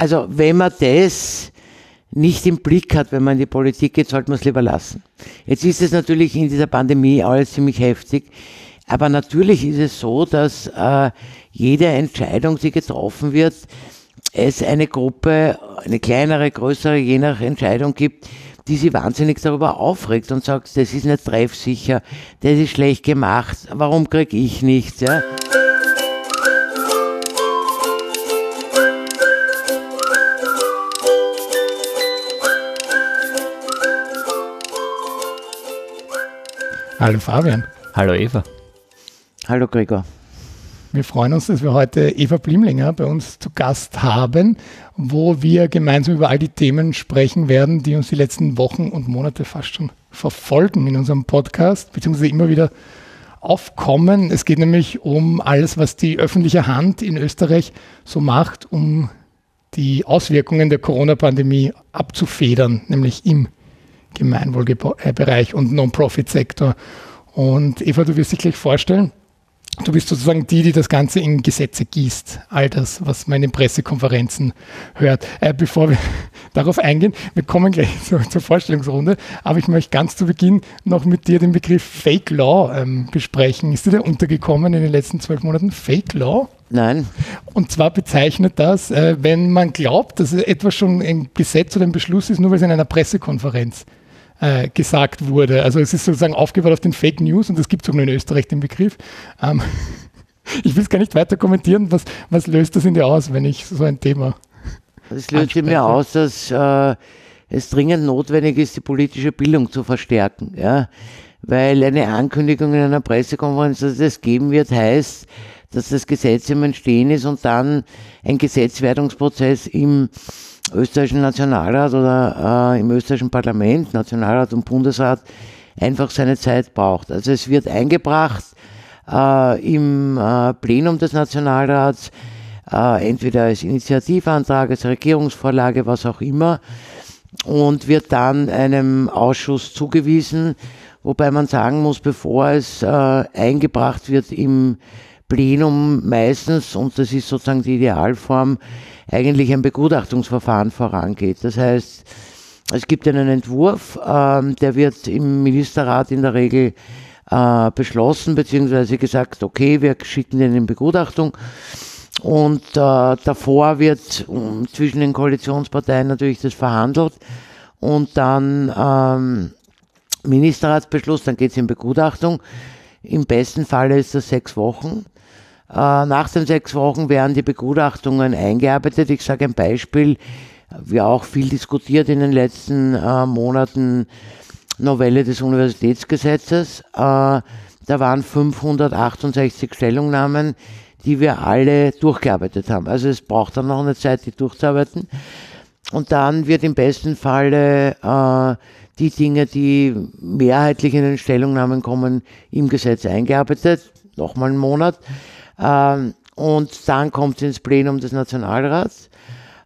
Also wenn man das nicht im Blick hat, wenn man in die Politik geht, sollte man es lieber lassen. Jetzt ist es natürlich in dieser Pandemie alles ziemlich heftig, aber natürlich ist es so, dass äh, jede Entscheidung, die getroffen wird, es eine Gruppe, eine kleinere, größere, je nach Entscheidung gibt, die sich wahnsinnig darüber aufregt und sagt, das ist nicht treffsicher, das ist schlecht gemacht, warum kriege ich nichts? Ja? Hallo Fabian. Hallo Eva. Hallo Gregor. Wir freuen uns, dass wir heute Eva Blimlinger bei uns zu Gast haben, wo wir gemeinsam über all die Themen sprechen werden, die uns die letzten Wochen und Monate fast schon verfolgen in unserem Podcast, beziehungsweise immer wieder aufkommen. Es geht nämlich um alles, was die öffentliche Hand in Österreich so macht, um die Auswirkungen der Corona-Pandemie abzufedern, nämlich im Gemeinwohlbereich und Non-Profit-Sektor. Und Eva, du wirst dich gleich vorstellen. Du bist sozusagen die, die das Ganze in Gesetze gießt. All das, was man in Pressekonferenzen hört. Äh, bevor wir darauf eingehen, wir kommen gleich zur, zur, Vorstellungsrunde, aber ich möchte ganz zu Beginn noch mit dir den Begriff Fake Law ähm, besprechen. Ist dir der untergekommen in den letzten zwölf Monaten? Fake Law? Nein. Und zwar bezeichnet das, äh, wenn man glaubt, dass etwas schon ein Gesetz oder ein Beschluss ist, nur weil es in einer Pressekonferenz äh, gesagt wurde. Also es ist sozusagen aufgebaut auf den Fake News und es gibt sogar in Österreich den Begriff. Ähm, ich will es gar nicht weiter kommentieren. Was, was löst das in dir aus, wenn ich so ein Thema. Es löst in mir aus, dass äh, es dringend notwendig ist, die politische Bildung zu verstärken. Ja? Weil eine Ankündigung in einer Pressekonferenz, dass es geben wird, heißt, dass das Gesetz im Entstehen ist und dann ein Gesetzwerdungsprozess im österreichischen Nationalrat oder äh, im österreichischen Parlament, Nationalrat und Bundesrat, einfach seine Zeit braucht. Also es wird eingebracht äh, im äh, Plenum des Nationalrats, äh, entweder als Initiativantrag, als Regierungsvorlage, was auch immer, und wird dann einem Ausschuss zugewiesen, wobei man sagen muss, bevor es äh, eingebracht wird im Plenum meistens, und das ist sozusagen die Idealform, eigentlich ein Begutachtungsverfahren vorangeht. Das heißt, es gibt einen Entwurf, ähm, der wird im Ministerrat in der Regel äh, beschlossen, beziehungsweise gesagt, okay, wir schicken den in Begutachtung. Und äh, davor wird um, zwischen den Koalitionsparteien natürlich das verhandelt und dann ähm, Ministerratsbeschluss, dann geht es in Begutachtung. Im besten Falle ist das sechs Wochen. Äh, nach den sechs Wochen werden die Begutachtungen eingearbeitet. Ich sage ein Beispiel, wir auch viel diskutiert in den letzten äh, Monaten, Novelle des Universitätsgesetzes. Äh, da waren 568 Stellungnahmen, die wir alle durchgearbeitet haben. Also es braucht dann noch eine Zeit, die durchzuarbeiten. Und dann wird im besten Falle äh, die Dinge, die mehrheitlich in den Stellungnahmen kommen, im Gesetz eingearbeitet. Nochmal einen Monat. Ähm, und dann kommt es ins Plenum des Nationalrats.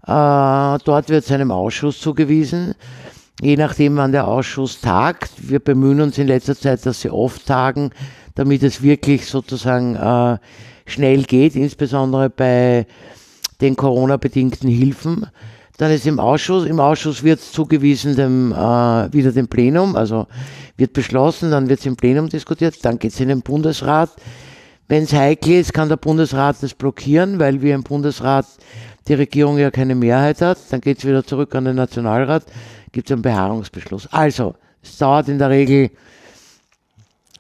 Äh, dort wird es einem Ausschuss zugewiesen. Je nachdem, wann der Ausschuss tagt. Wir bemühen uns in letzter Zeit, dass sie oft tagen, damit es wirklich sozusagen äh, schnell geht, insbesondere bei den Corona-bedingten Hilfen. Dann ist im Ausschuss, im Ausschuss wird es zugewiesen dem, äh, wieder dem Plenum, also wird beschlossen, dann wird es im Plenum diskutiert, dann geht es in den Bundesrat. Wenn es heikel ist, kann der Bundesrat das blockieren, weil wir im Bundesrat die Regierung ja keine Mehrheit hat. Dann geht es wieder zurück an den Nationalrat, gibt es einen Beharrungsbeschluss. Also, es dauert in der Regel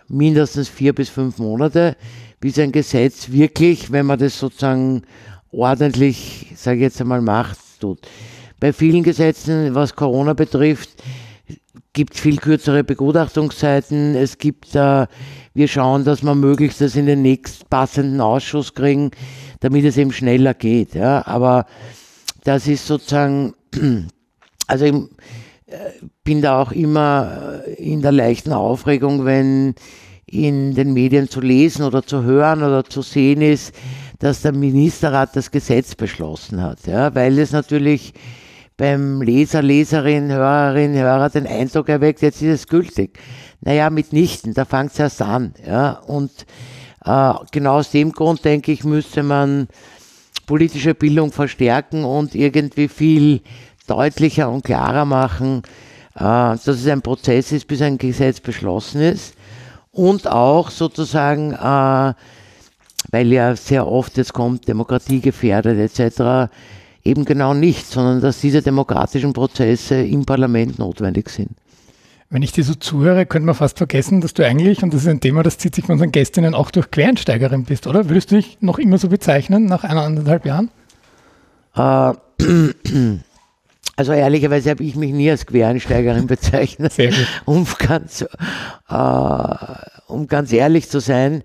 mindestens vier bis fünf Monate, bis ein Gesetz wirklich, wenn man das sozusagen ordentlich, sage ich jetzt einmal, macht, tut. Bei vielen Gesetzen, was Corona betrifft, gibt viel kürzere Begutachtungszeiten. Es gibt äh, wir schauen, dass wir möglichst das in den nächst passenden Ausschuss kriegen, damit es eben schneller geht. Ja. Aber das ist sozusagen, also ich äh, bin da auch immer äh, in der leichten Aufregung, wenn in den Medien zu lesen oder zu hören oder zu sehen ist, dass der Ministerrat das Gesetz beschlossen hat. Ja, weil es natürlich beim Leser, Leserin, Hörerin, Hörer den Eindruck erweckt, jetzt ist es gültig. Naja, mitnichten, da fängt es erst an. Ja? Und äh, genau aus dem Grund, denke ich, müsste man politische Bildung verstärken und irgendwie viel deutlicher und klarer machen, äh, dass es ein Prozess ist, bis ein Gesetz beschlossen ist. Und auch sozusagen, äh, weil ja sehr oft jetzt kommt, Demokratie gefährdet etc., eben genau nicht, sondern dass diese demokratischen Prozesse im Parlament notwendig sind. Wenn ich dir so zuhöre, könnte man fast vergessen, dass du eigentlich, und das ist ein Thema, das zieht sich von unseren Gästinnen auch durch Quereinsteigerin bist, oder? Würdest du dich noch immer so bezeichnen nach eineinhalb Jahren? Äh, also ehrlicherweise habe ich mich nie als Quereinsteigerin bezeichnet. Sehr gut. Um ganz, äh, um ganz ehrlich zu sein,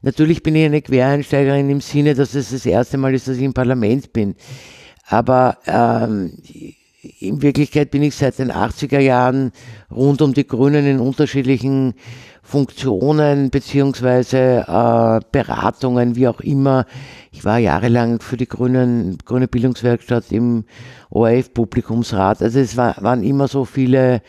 natürlich bin ich eine Quereinsteigerin im Sinne, dass es das erste Mal ist, dass ich im Parlament bin. Aber ähm, in Wirklichkeit bin ich seit den 80er Jahren rund um die Grünen in unterschiedlichen Funktionen beziehungsweise äh, Beratungen, wie auch immer. Ich war jahrelang für die Grünen, Grüne Bildungswerkstatt im ORF-Publikumsrat. Also es war, waren immer so viele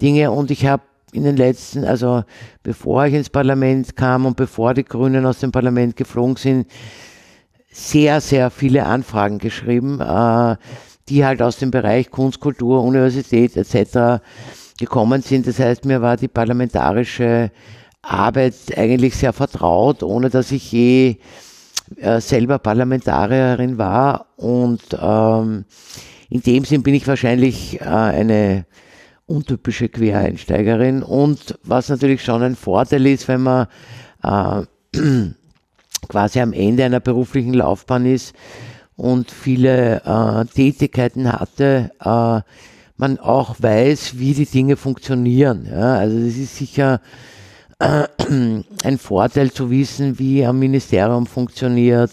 Dinge und ich habe in den letzten, also bevor ich ins Parlament kam und bevor die Grünen aus dem Parlament geflogen sind, sehr, sehr viele Anfragen geschrieben. Äh, die halt aus dem Bereich Kunst, Kultur, Universität etc. gekommen sind. Das heißt, mir war die parlamentarische Arbeit eigentlich sehr vertraut, ohne dass ich je äh, selber Parlamentarierin war. Und ähm, in dem Sinn bin ich wahrscheinlich äh, eine untypische Quereinsteigerin. Und was natürlich schon ein Vorteil ist, wenn man äh, quasi am Ende einer beruflichen Laufbahn ist, und viele äh, Tätigkeiten hatte, äh, man auch weiß, wie die Dinge funktionieren. Ja? Also das ist sicher äh, ein Vorteil zu wissen, wie ein Ministerium funktioniert,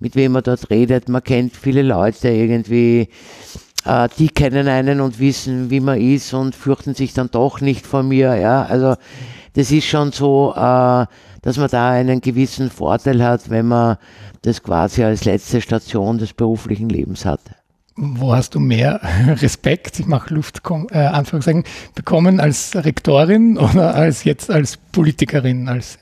mit wem man dort redet. Man kennt viele Leute irgendwie, äh, die kennen einen und wissen, wie man ist und fürchten sich dann doch nicht vor mir. Ja? Also das ist schon so, äh, dass man da einen gewissen Vorteil hat, wenn man das quasi als letzte Station des beruflichen Lebens hatte. Wo hast du mehr Respekt, ich mache Luft, äh, Anführungszeichen, bekommen als Rektorin oder als jetzt als Politikerin, als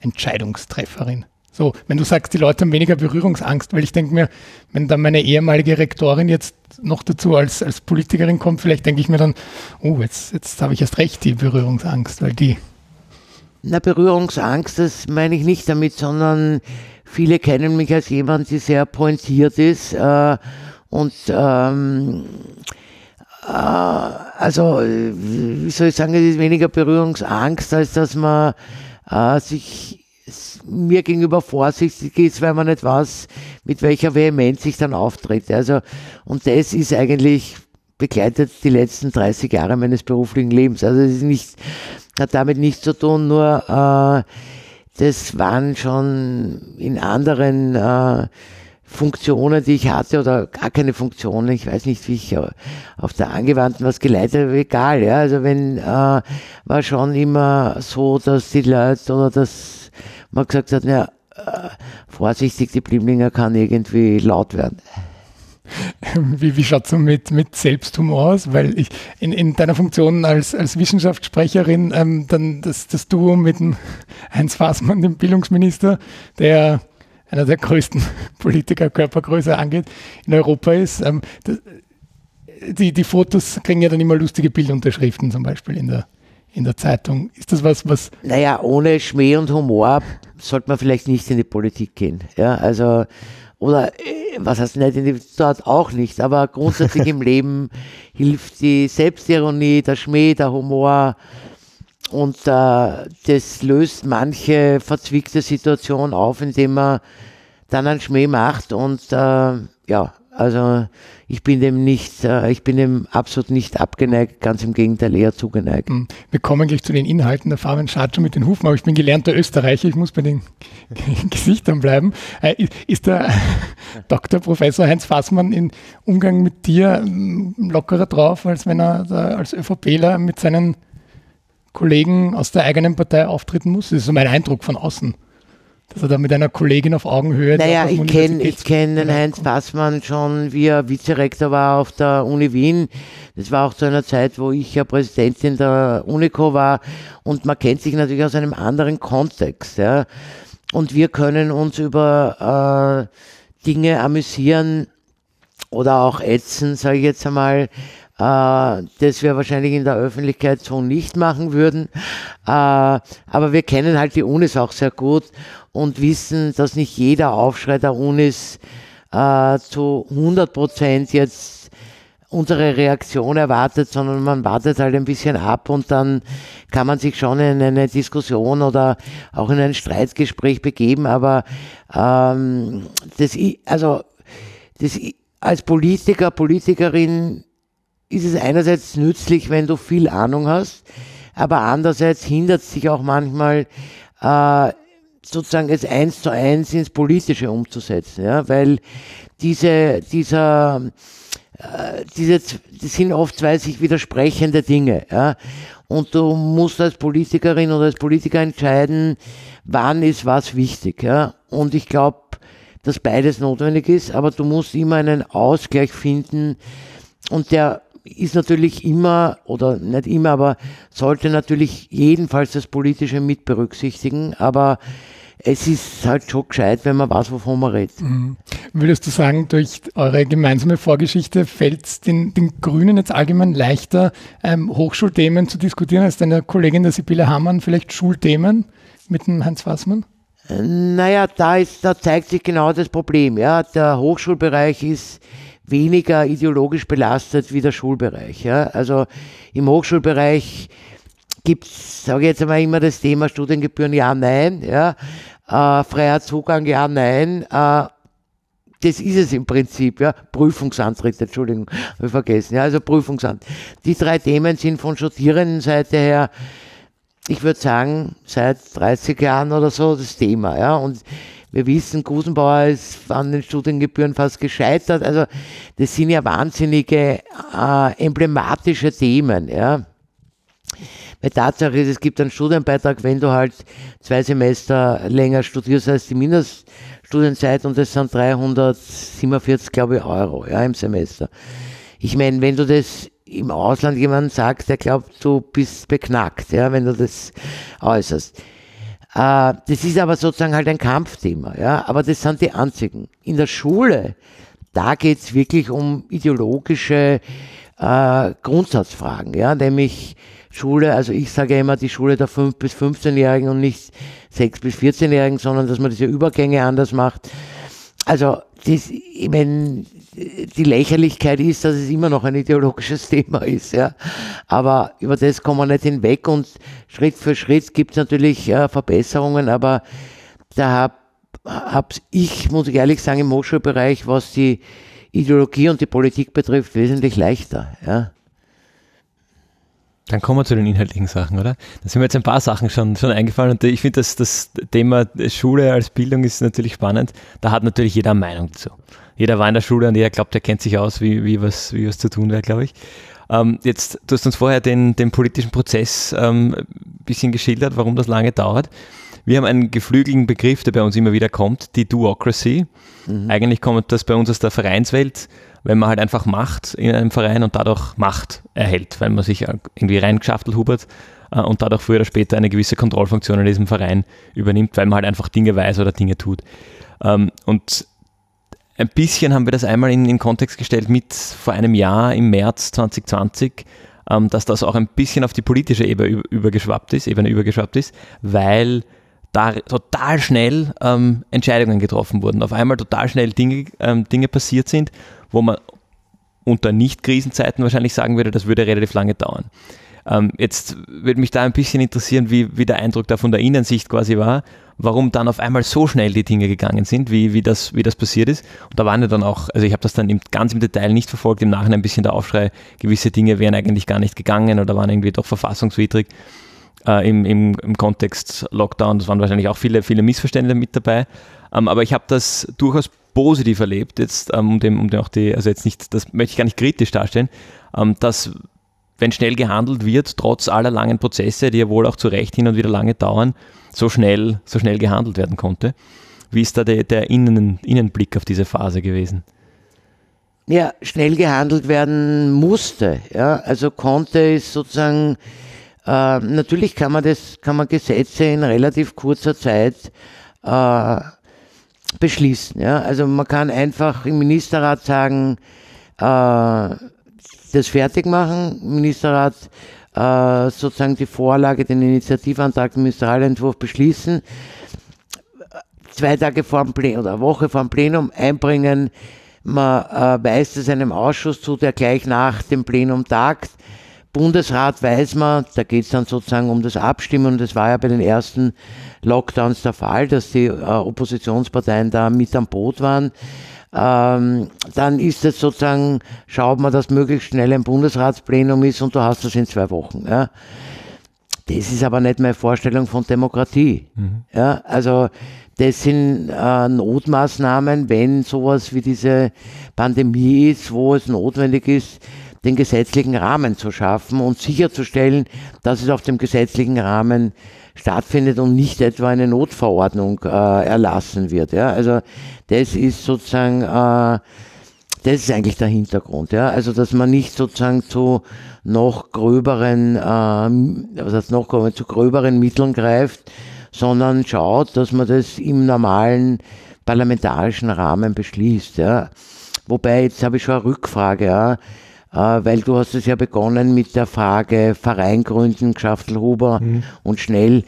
Entscheidungstrefferin? So, wenn du sagst, die Leute haben weniger Berührungsangst, weil ich denke mir, wenn dann meine ehemalige Rektorin jetzt noch dazu als, als Politikerin kommt, vielleicht denke ich mir dann, oh, jetzt, jetzt habe ich erst recht die Berührungsangst, weil die. Na, Berührungsangst, das meine ich nicht damit, sondern Viele kennen mich als jemand, der sehr pointiert ist äh, und ähm, äh, also, wie soll ich sagen, es ist weniger Berührungsangst, als dass man äh, sich mir gegenüber vorsichtig ist, weil man nicht weiß, mit welcher Vehemenz ich dann auftritt. Also, und das ist eigentlich begleitet die letzten 30 Jahre meines beruflichen Lebens. Also es ist nicht, hat damit nichts zu tun, nur äh, das waren schon in anderen äh, Funktionen, die ich hatte, oder gar keine Funktionen, ich weiß nicht, wie ich auf der Angewandten was geleitet habe, egal, ja. Also wenn, äh, war schon immer so, dass die Leute oder dass man gesagt hat, ja, äh, vorsichtig, die Blimlinger kann irgendwie laut werden. Wie, wie schaut es mit, mit Selbsthumor aus? Weil ich in, in deiner Funktion als, als Wissenschaftssprecherin ähm, dann das, das Duo mit dem Heinz Fassmann, dem Bildungsminister, der einer der größten Politiker Körpergröße angeht, in Europa ist. Ähm, das, die, die Fotos kriegen ja dann immer lustige Bildunterschriften zum Beispiel in der, in der Zeitung. Ist das was, was. Naja, ohne Schmäh und Humor sollte man vielleicht nicht in die Politik gehen. Ja, also oder äh, was heißt nicht in die dort auch nicht, aber grundsätzlich im Leben hilft die Selbstironie, der Schmäh, der Humor. Und äh, das löst manche verzwickte Situation auf, indem man dann einen Schmäh macht und äh, ja, also ich bin dem nicht, äh, ich bin dem absolut nicht abgeneigt, ganz im Gegenteil eher zugeneigt. Hm. Wir kommen gleich zu den Inhalten. Der Fabian schaut schon mit den Hufen, aber ich bin gelernter Österreicher, ich muss bei den Gesichtern bleiben. Äh, ist der Dr. Professor Heinz Fassmann im Umgang mit dir hm, lockerer drauf, als wenn er als ÖVPler mit seinen Kollegen aus der eigenen Partei auftreten muss? Das ist so mein Eindruck von außen dass er da mit einer Kollegin auf Augenhöhe. Naja, ich kenne ich kenn den Heinz Passmann schon, wie er Vizerektor war auf der Uni Wien. Das war auch zu einer Zeit, wo ich ja Präsidentin der Unico war und man kennt sich natürlich aus einem anderen Kontext. Ja. Und wir können uns über äh, Dinge amüsieren oder auch ätzen, sage ich jetzt einmal, äh, das wir wahrscheinlich in der Öffentlichkeit so nicht machen würden. Äh, aber wir kennen halt die Unis auch sehr gut und wissen, dass nicht jeder Aufschrei der Unis äh, zu 100 Prozent jetzt unsere Reaktion erwartet, sondern man wartet halt ein bisschen ab und dann kann man sich schon in eine Diskussion oder auch in ein Streitgespräch begeben. Aber ähm, das, also das, als Politiker, Politikerin ist es einerseits nützlich, wenn du viel Ahnung hast, aber andererseits hindert es dich auch manchmal, äh, sozusagen es eins zu eins ins Politische umzusetzen, ja, weil diese, dieser, äh, diese, das sind oft zwei sich widersprechende Dinge, ja, und du musst als Politikerin oder als Politiker entscheiden, wann ist was wichtig, ja, und ich glaube, dass beides notwendig ist, aber du musst immer einen Ausgleich finden und der ist natürlich immer, oder nicht immer, aber sollte natürlich jedenfalls das Politische mit berücksichtigen, aber es ist halt schon gescheit, wenn man weiß, wovon man redet. Mhm. Würdest du sagen, durch eure gemeinsame Vorgeschichte fällt es den, den, Grünen jetzt allgemein leichter, ähm, Hochschulthemen zu diskutieren, als deine Kollegin der Sibylle Hammann vielleicht Schulthemen mit dem Heinz Fassmann? Äh, naja, da, ist, da zeigt sich genau das Problem. Ja. Der Hochschulbereich ist weniger ideologisch belastet wie der Schulbereich. Ja? Also im Hochschulbereich gibt es, sage ich jetzt einmal, immer das Thema Studiengebühren ja, nein, ja? Äh, freier Zugang ja, nein. Äh, das ist es im Prinzip, ja. Prüfungsantritt, Entschuldigung, habe ich vergessen. Ja, also Prüfungsantritt. Die drei Themen sind von Studierendenseite her, ich würde sagen, seit 30 Jahren oder so das Thema, ja. Und wir wissen, Gusenbauer ist an den Studiengebühren fast gescheitert. Also das sind ja wahnsinnige äh, emblematische Themen. Ja. Weil Tatsache ist, es gibt einen Studienbeitrag, wenn du halt zwei Semester länger studierst als die Mindeststudienzeit und das sind 347, glaube ich, Euro ja, im Semester. Ich meine, wenn du das im Ausland jemand sagst, der glaubt, du bist beknackt, ja, wenn du das äußerst. Äh, das ist aber sozusagen halt ein Kampfthema, ja, aber das sind die einzigen. In der Schule, da geht's wirklich um ideologische äh, Grundsatzfragen, ja, nämlich Schule, also ich sage immer die Schule der 5- bis 15-Jährigen und nicht 6- bis 14-Jährigen, sondern dass man diese Übergänge anders macht. Also das, ich meine, die Lächerlichkeit ist, dass es immer noch ein ideologisches Thema ist, ja. Aber über das kommen wir nicht hinweg und Schritt für Schritt gibt es natürlich äh, Verbesserungen, aber da habe hab ich, muss ich ehrlich sagen, im Hochschulbereich, was die Ideologie und die Politik betrifft, wesentlich leichter, ja. Dann kommen wir zu den inhaltlichen Sachen, oder? Da sind mir jetzt ein paar Sachen schon, schon eingefallen und ich finde, dass das Thema Schule als Bildung ist natürlich spannend. Da hat natürlich jeder eine Meinung dazu. Jeder war in der Schule und jeder glaubt, er kennt sich aus, wie, wie, was, wie was zu tun wäre, glaube ich. Ähm, jetzt, du hast uns vorher den, den politischen Prozess ähm, ein bisschen geschildert, warum das lange dauert. Wir haben einen geflügelten Begriff, der bei uns immer wieder kommt, die Duocracy. Mhm. Eigentlich kommt das bei uns aus der Vereinswelt wenn man halt einfach Macht in einem Verein und dadurch Macht erhält, weil man sich irgendwie reingeschaftelt hubert äh, und dadurch früher oder später eine gewisse Kontrollfunktion in diesem Verein übernimmt, weil man halt einfach Dinge weiß oder Dinge tut. Ähm, und ein bisschen haben wir das einmal in den Kontext gestellt mit vor einem Jahr im März 2020, ähm, dass das auch ein bisschen auf die politische Ebene übergeschwappt ist, Ebene übergeschwappt ist, weil da total schnell ähm, Entscheidungen getroffen wurden, auf einmal total schnell Dinge, ähm, Dinge passiert sind wo man unter Nicht-Krisenzeiten wahrscheinlich sagen würde, das würde relativ lange dauern. Ähm, jetzt würde mich da ein bisschen interessieren, wie, wie der Eindruck da von der Innensicht quasi war, warum dann auf einmal so schnell die Dinge gegangen sind, wie, wie, das, wie das passiert ist. Und da waren ja dann auch, also ich habe das dann im, ganz im Detail nicht verfolgt, im Nachhinein ein bisschen der Aufschrei, gewisse Dinge wären eigentlich gar nicht gegangen oder waren irgendwie doch verfassungswidrig äh, im, im, im Kontext Lockdown. Das waren wahrscheinlich auch viele, viele Missverständnisse mit dabei. Ähm, aber ich habe das durchaus positiv erlebt, jetzt ähm, um dem, um dem auch die, also jetzt nicht, das möchte ich gar nicht kritisch darstellen, ähm, dass wenn schnell gehandelt wird, trotz aller langen Prozesse, die ja wohl auch zu Recht hin und wieder lange dauern, so schnell, so schnell gehandelt werden konnte. Wie ist da der, der Innen, Innenblick auf diese Phase gewesen? Ja, schnell gehandelt werden musste. Ja, also konnte ist sozusagen, äh, natürlich kann man das, kann man Gesetze in relativ kurzer Zeit äh, beschließen. Ja? Also man kann einfach im Ministerrat sagen, äh, das fertig machen, Ministerrat äh, sozusagen die Vorlage, den Initiativantrag, den Ministerialentwurf beschließen, zwei Tage vor dem Plenum oder eine Woche vor dem Plenum einbringen, man äh, weist es einem Ausschuss zu, der gleich nach dem Plenum tagt. Bundesrat weiß man, da geht es dann sozusagen um das Abstimmen und das war ja bei den ersten Lockdowns der Fall, dass die äh, Oppositionsparteien da mit am Boot waren. Ähm, dann ist es sozusagen, schaut man, dass möglichst schnell ein Bundesratsplenum ist und du hast das in zwei Wochen. Ja. Das ist aber nicht meine Vorstellung von Demokratie. Mhm. Ja, also das sind äh, Notmaßnahmen, wenn sowas wie diese Pandemie ist, wo es notwendig ist, den gesetzlichen Rahmen zu schaffen und sicherzustellen, dass es auf dem gesetzlichen Rahmen stattfindet und nicht etwa eine Notverordnung äh, erlassen wird. Ja? Also das ist sozusagen, äh, das ist eigentlich der Hintergrund. Ja? Also dass man nicht sozusagen zu noch gröberen, äh, was heißt noch gröberen, zu gröberen Mitteln greift, sondern schaut, dass man das im normalen parlamentarischen Rahmen beschließt. Ja? Wobei, jetzt habe ich schon eine Rückfrage, ja? Äh, weil du hast es ja begonnen mit der Frage Verein gründen, Schaftelhuber mhm. und schnell.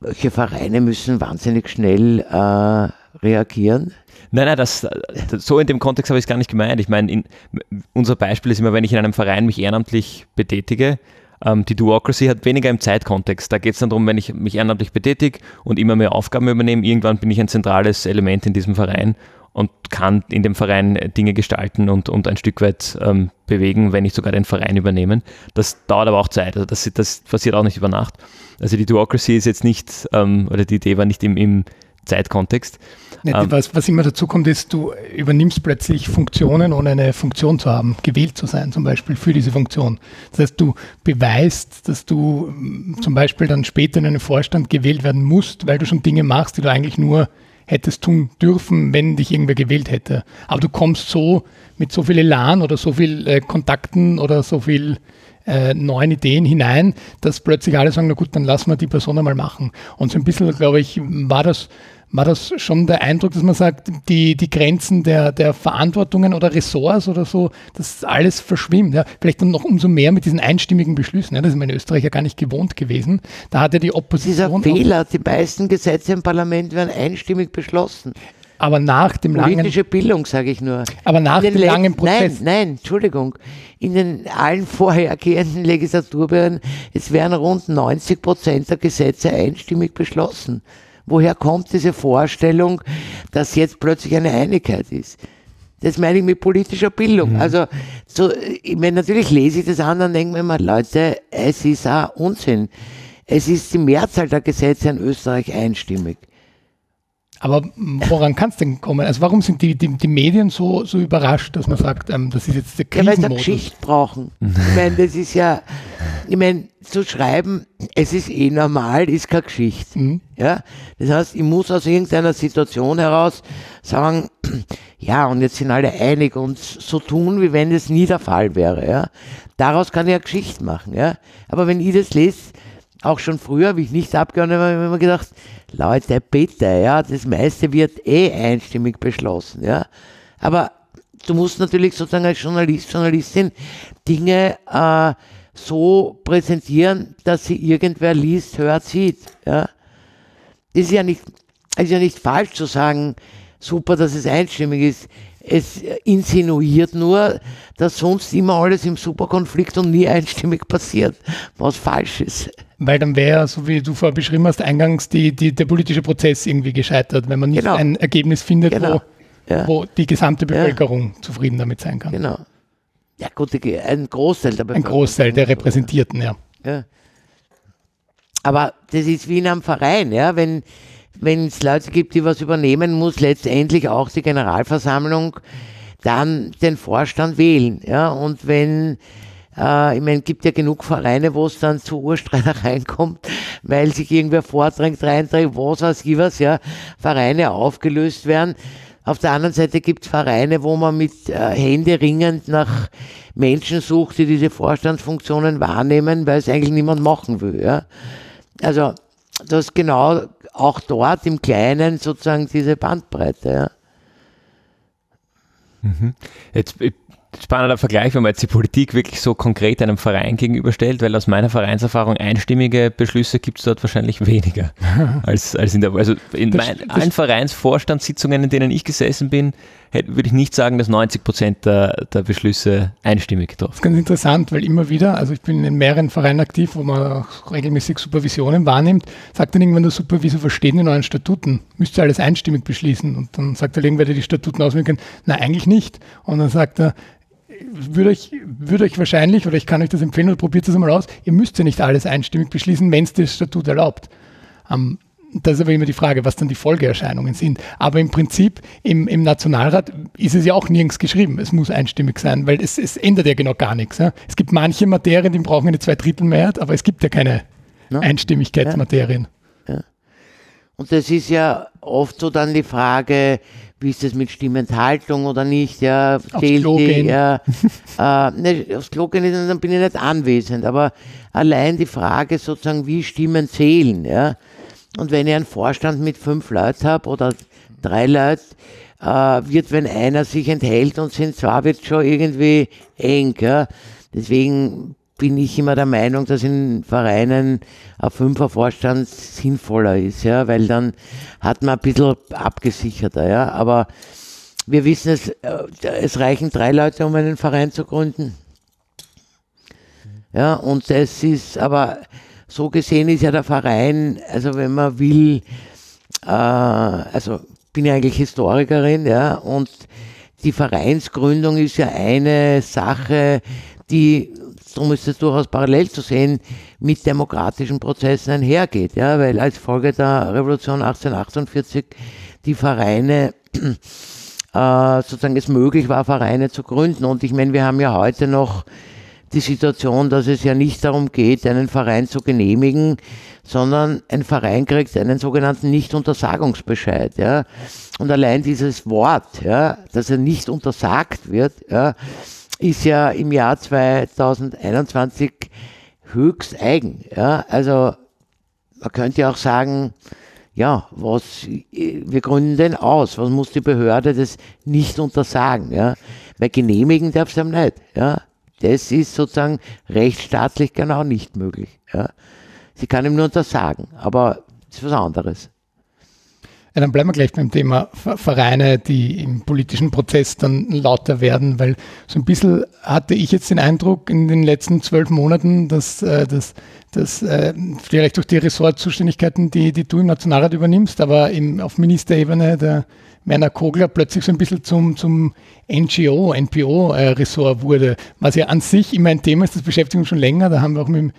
Welche Vereine müssen wahnsinnig schnell äh, reagieren? Nein, nein, das, so in dem Kontext habe ich es gar nicht gemeint. Ich meine, in, unser Beispiel ist immer, wenn ich in einem Verein mich ehrenamtlich betätige, ähm, die Duocracy hat weniger im Zeitkontext. Da geht es dann darum, wenn ich mich ehrenamtlich betätige und immer mehr Aufgaben übernehme, irgendwann bin ich ein zentrales Element in diesem Verein und kann in dem Verein Dinge gestalten und, und ein Stück weit ähm, bewegen, wenn nicht sogar den Verein übernehmen. Das dauert aber auch Zeit. Also das, das passiert auch nicht über Nacht. Also die Duocracy ist jetzt nicht, ähm, oder die Idee war nicht im, im Zeitkontext. Ja, ähm, was, was immer dazu kommt, ist, du übernimmst plötzlich Funktionen, ohne eine Funktion zu haben, gewählt zu sein, zum Beispiel für diese Funktion. Das heißt, du beweist, dass du mm, zum Beispiel dann später in einen Vorstand gewählt werden musst, weil du schon Dinge machst, die du eigentlich nur hättest tun dürfen, wenn dich irgendwer gewählt hätte. Aber du kommst so mit so viel Elan oder so viel äh, Kontakten oder so viel äh, neuen Ideen hinein, dass plötzlich alle sagen, na gut, dann lassen wir die Person einmal machen. Und so ein bisschen, glaube ich, war das war das schon der Eindruck, dass man sagt, die, die Grenzen der, der Verantwortungen oder Ressorts oder so, dass alles verschwimmt. Ja. Vielleicht dann noch umso mehr mit diesen einstimmigen Beschlüssen. Ja. Das ist man in Österreich ja gar nicht gewohnt gewesen. Da hat ja die Opposition. Dieser Fehler, die meisten Gesetze im Parlament werden einstimmig beschlossen. Aber nach dem langen. Politische Bildung, sage ich nur. Aber nach dem langen Prozess. Nein, nein, Entschuldigung. In den allen vorhergehenden Legislaturperioden, es werden rund 90 Prozent der Gesetze einstimmig beschlossen. Woher kommt diese Vorstellung, dass jetzt plötzlich eine Einigkeit ist? Das meine ich mit politischer Bildung. Mhm. Also, so, ich meine, natürlich lese ich das an und denke mir immer, Leute, es ist auch Unsinn. Es ist die Mehrzahl der Gesetze in Österreich einstimmig. Aber woran kann es denn kommen? Also warum sind die, die, die, Medien so, so überrascht, dass man sagt, ähm, das ist jetzt der Krisenmodus? Ja, weil sie Geschichte brauchen. Ich meine, das ist ja, ich meine, zu schreiben, es ist eh normal, ist keine Geschichte. Mhm. Ja? Das heißt, ich muss aus irgendeiner Situation heraus sagen, ja, und jetzt sind alle einig und so tun, wie wenn es nie der Fall wäre. Ja? Daraus kann ich eine Geschichte machen. Ja? Aber wenn ich das lese, auch schon früher, wie ich nicht Abgeordneter war, habe ich immer gedacht, Leute, bitte, ja, das meiste wird eh einstimmig beschlossen, ja. Aber du musst natürlich sozusagen als Journalist, Journalistin Dinge äh, so präsentieren, dass sie irgendwer liest, hört, sieht, ja. Ist ja nicht, ist ja nicht falsch zu sagen, super, dass es einstimmig ist. Es insinuiert nur, dass sonst immer alles im Superkonflikt und nie einstimmig passiert, was falsch ist. Weil dann wäre, so wie du vorher beschrieben hast, eingangs die, die, der politische Prozess irgendwie gescheitert, wenn man nicht genau. ein Ergebnis findet, genau. wo, ja. wo die gesamte Bevölkerung ja. zufrieden damit sein kann. Genau. Ja gut, ein Großteil der Bevölkerung. Ein Großteil der Repräsentierten, ja. ja. Aber das ist wie in einem Verein, ja, wenn wenn es Leute gibt, die was übernehmen, muss letztendlich auch die Generalversammlung dann den Vorstand wählen. Ja? Und wenn äh, ich meine, es gibt ja genug Vereine, wo es dann zu Urstreitereien kommt, weil sich irgendwer vordrängt, reindrängt, was weiß ich was, ja, Vereine aufgelöst werden. Auf der anderen Seite gibt es Vereine, wo man mit äh, Hände ringend nach Menschen sucht, die diese Vorstandsfunktionen wahrnehmen, weil es eigentlich niemand machen will. Ja? Also du hast genau auch dort im Kleinen sozusagen diese Bandbreite. Ja. Mhm. Jetzt spannender Vergleich, wenn man jetzt die Politik wirklich so konkret einem Verein gegenüberstellt, weil aus meiner Vereinserfahrung einstimmige Beschlüsse gibt es dort wahrscheinlich weniger als, als in der, also in das, mein, das, allen Vereinsvorstandssitzungen, in denen ich gesessen bin, hätte, würde ich nicht sagen, dass 90 Prozent der, der Beschlüsse einstimmig getroffen Das ist ganz interessant, weil immer wieder, also ich bin in mehreren Vereinen aktiv, wo man auch regelmäßig Supervisionen wahrnimmt, sagt dann irgendwann der Supervisor, verstehen in euren Statuten, müsst ihr alles einstimmig beschließen. Und dann sagt er irgendwer, der die Statuten auswirken kann, nein, eigentlich nicht. Und dann sagt er, würde euch, würde euch wahrscheinlich, oder ich kann euch das empfehlen, oder probiert es einmal aus, ihr müsst ja nicht alles einstimmig beschließen, wenn es das Statut erlaubt. Ähm, das ist aber immer die Frage, was dann die Folgeerscheinungen sind. Aber im Prinzip im, im Nationalrat ist es ja auch nirgends geschrieben. Es muss einstimmig sein, weil es, es ändert ja genau gar nichts. Ja. Es gibt manche Materien, die brauchen eine Zweidrittelmehrheit, aber es gibt ja keine no? Einstimmigkeitsmaterien. Ja. Ja. Und das ist ja oft so dann die Frage, wie ist das mit Stimmenthaltung oder nicht, ja, zählt Klo die, gehen. ja, äh, ne, aufs Klo gehen, dann bin ich nicht anwesend, aber allein die Frage sozusagen, wie Stimmen zählen, ja, und wenn ich einen Vorstand mit fünf Leuten habe oder drei Leute, äh, wird, wenn einer sich enthält und sind zwei, wird schon irgendwie eng, ja, deswegen bin ich immer der Meinung, dass in Vereinen ein Fünfervorstand sinnvoller ist, ja, weil dann hat man ein bisschen abgesicherter, ja, aber wir wissen es, äh, es reichen drei Leute, um einen Verein zu gründen. Ja, und es ist, aber so gesehen ist ja der Verein, also wenn man will, äh, also bin ja eigentlich Historikerin, ja, und die Vereinsgründung ist ja eine Sache, die darum ist es durchaus parallel zu sehen, mit demokratischen Prozessen einhergeht, ja, weil als Folge der Revolution 1848 die Vereine äh, sozusagen es möglich war, Vereine zu gründen. Und ich meine, wir haben ja heute noch die Situation, dass es ja nicht darum geht, einen Verein zu genehmigen, sondern ein Verein kriegt einen sogenannten Nicht-Untersagungsbescheid. Ja. Und allein dieses Wort, ja, dass er nicht untersagt wird, ja, ist ja im Jahr 2021 höchst eigen. Ja? Also man könnte ja auch sagen, ja, was, wir gründen den aus. Was muss die Behörde das nicht untersagen? Ja? Weil genehmigen darf sie nicht. Ja? Das ist sozusagen rechtsstaatlich genau nicht möglich. Ja? Sie kann ihm nur untersagen, aber das ist was anderes. Ja, dann bleiben wir gleich beim Thema Vereine, die im politischen Prozess dann lauter werden, weil so ein bisschen hatte ich jetzt den Eindruck in den letzten zwölf Monaten, dass, äh, dass, dass äh, vielleicht durch die Ressortzuständigkeiten, die, die du im Nationalrat übernimmst, aber im, auf Ministerebene der Werner Kogler plötzlich so ein bisschen zum, zum NGO, NPO-Ressort wurde, was ja an sich immer ein Thema ist, das beschäftigt uns schon länger, da haben wir auch mit dem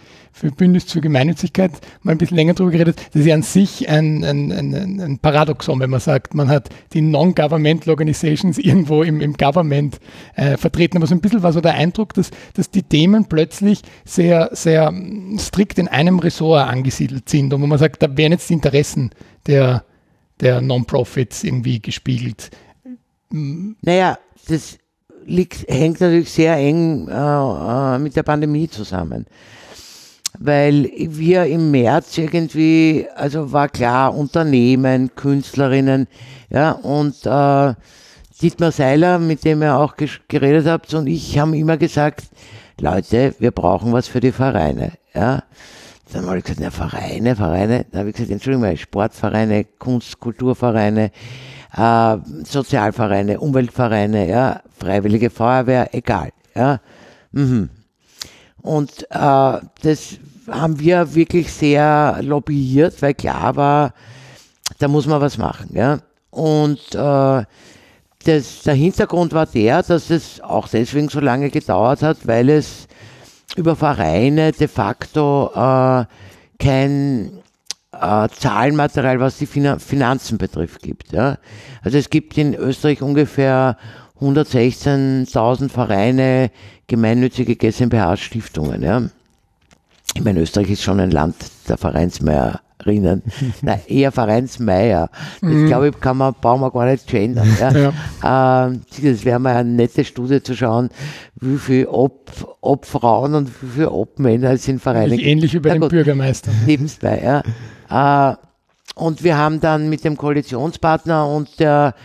Bündnis für Gemeinnützigkeit mal ein bisschen länger drüber geredet, das ist ja an sich ein, ein, ein, ein Paradoxon, wenn man sagt, man hat die Non-Governmental Organizations irgendwo im, im Government äh, vertreten, aber so ein bisschen war so der Eindruck, dass, dass die Themen plötzlich sehr, sehr strikt in einem Ressort angesiedelt sind. Und wo man sagt, da wären jetzt die Interessen der der Non-Profits irgendwie gespiegelt? Naja, das liegt, hängt natürlich sehr eng äh, äh, mit der Pandemie zusammen. Weil wir im März irgendwie, also war klar, Unternehmen, Künstlerinnen, ja, und äh, Dietmar Seiler, mit dem ihr auch geredet habt, und ich haben immer gesagt, Leute, wir brauchen was für die Vereine, ja. Dann habe ich gesagt, na, Vereine, Vereine. Dann habe ich gesagt, Entschuldigung Sportvereine, Kunst, Kulturvereine, äh, Sozialvereine, Umweltvereine, ja, Freiwillige Feuerwehr, egal. Ja. Mhm. Und äh, das haben wir wirklich sehr lobbyiert, weil klar war, da muss man was machen. Ja. Und äh, das, der Hintergrund war der, dass es auch deswegen so lange gedauert hat, weil es über Vereine de facto äh, kein äh, Zahlenmaterial, was die Finan Finanzen betrifft, gibt. Ja? Also es gibt in Österreich ungefähr 116.000 Vereine, gemeinnützige GmbH-Stiftungen. Ja? Ich meine, Österreich ist schon ein Land der Vereinsmehrheit. Vereinsmeierrinnen. Nein, eher Vereinsmeier. Das mhm. glaube ich, kann man, brauchen wir gar nicht gendern. Ja. ja. Ähm, das wäre mal eine nette Studie zu schauen, wie viel Ob, Obfrauen und wie viel Obmänner sind Vereine. Ähnlich wie bei den Bürgermeistern. Nebenbei, ja. Äh, und wir haben dann mit dem Koalitionspartner und der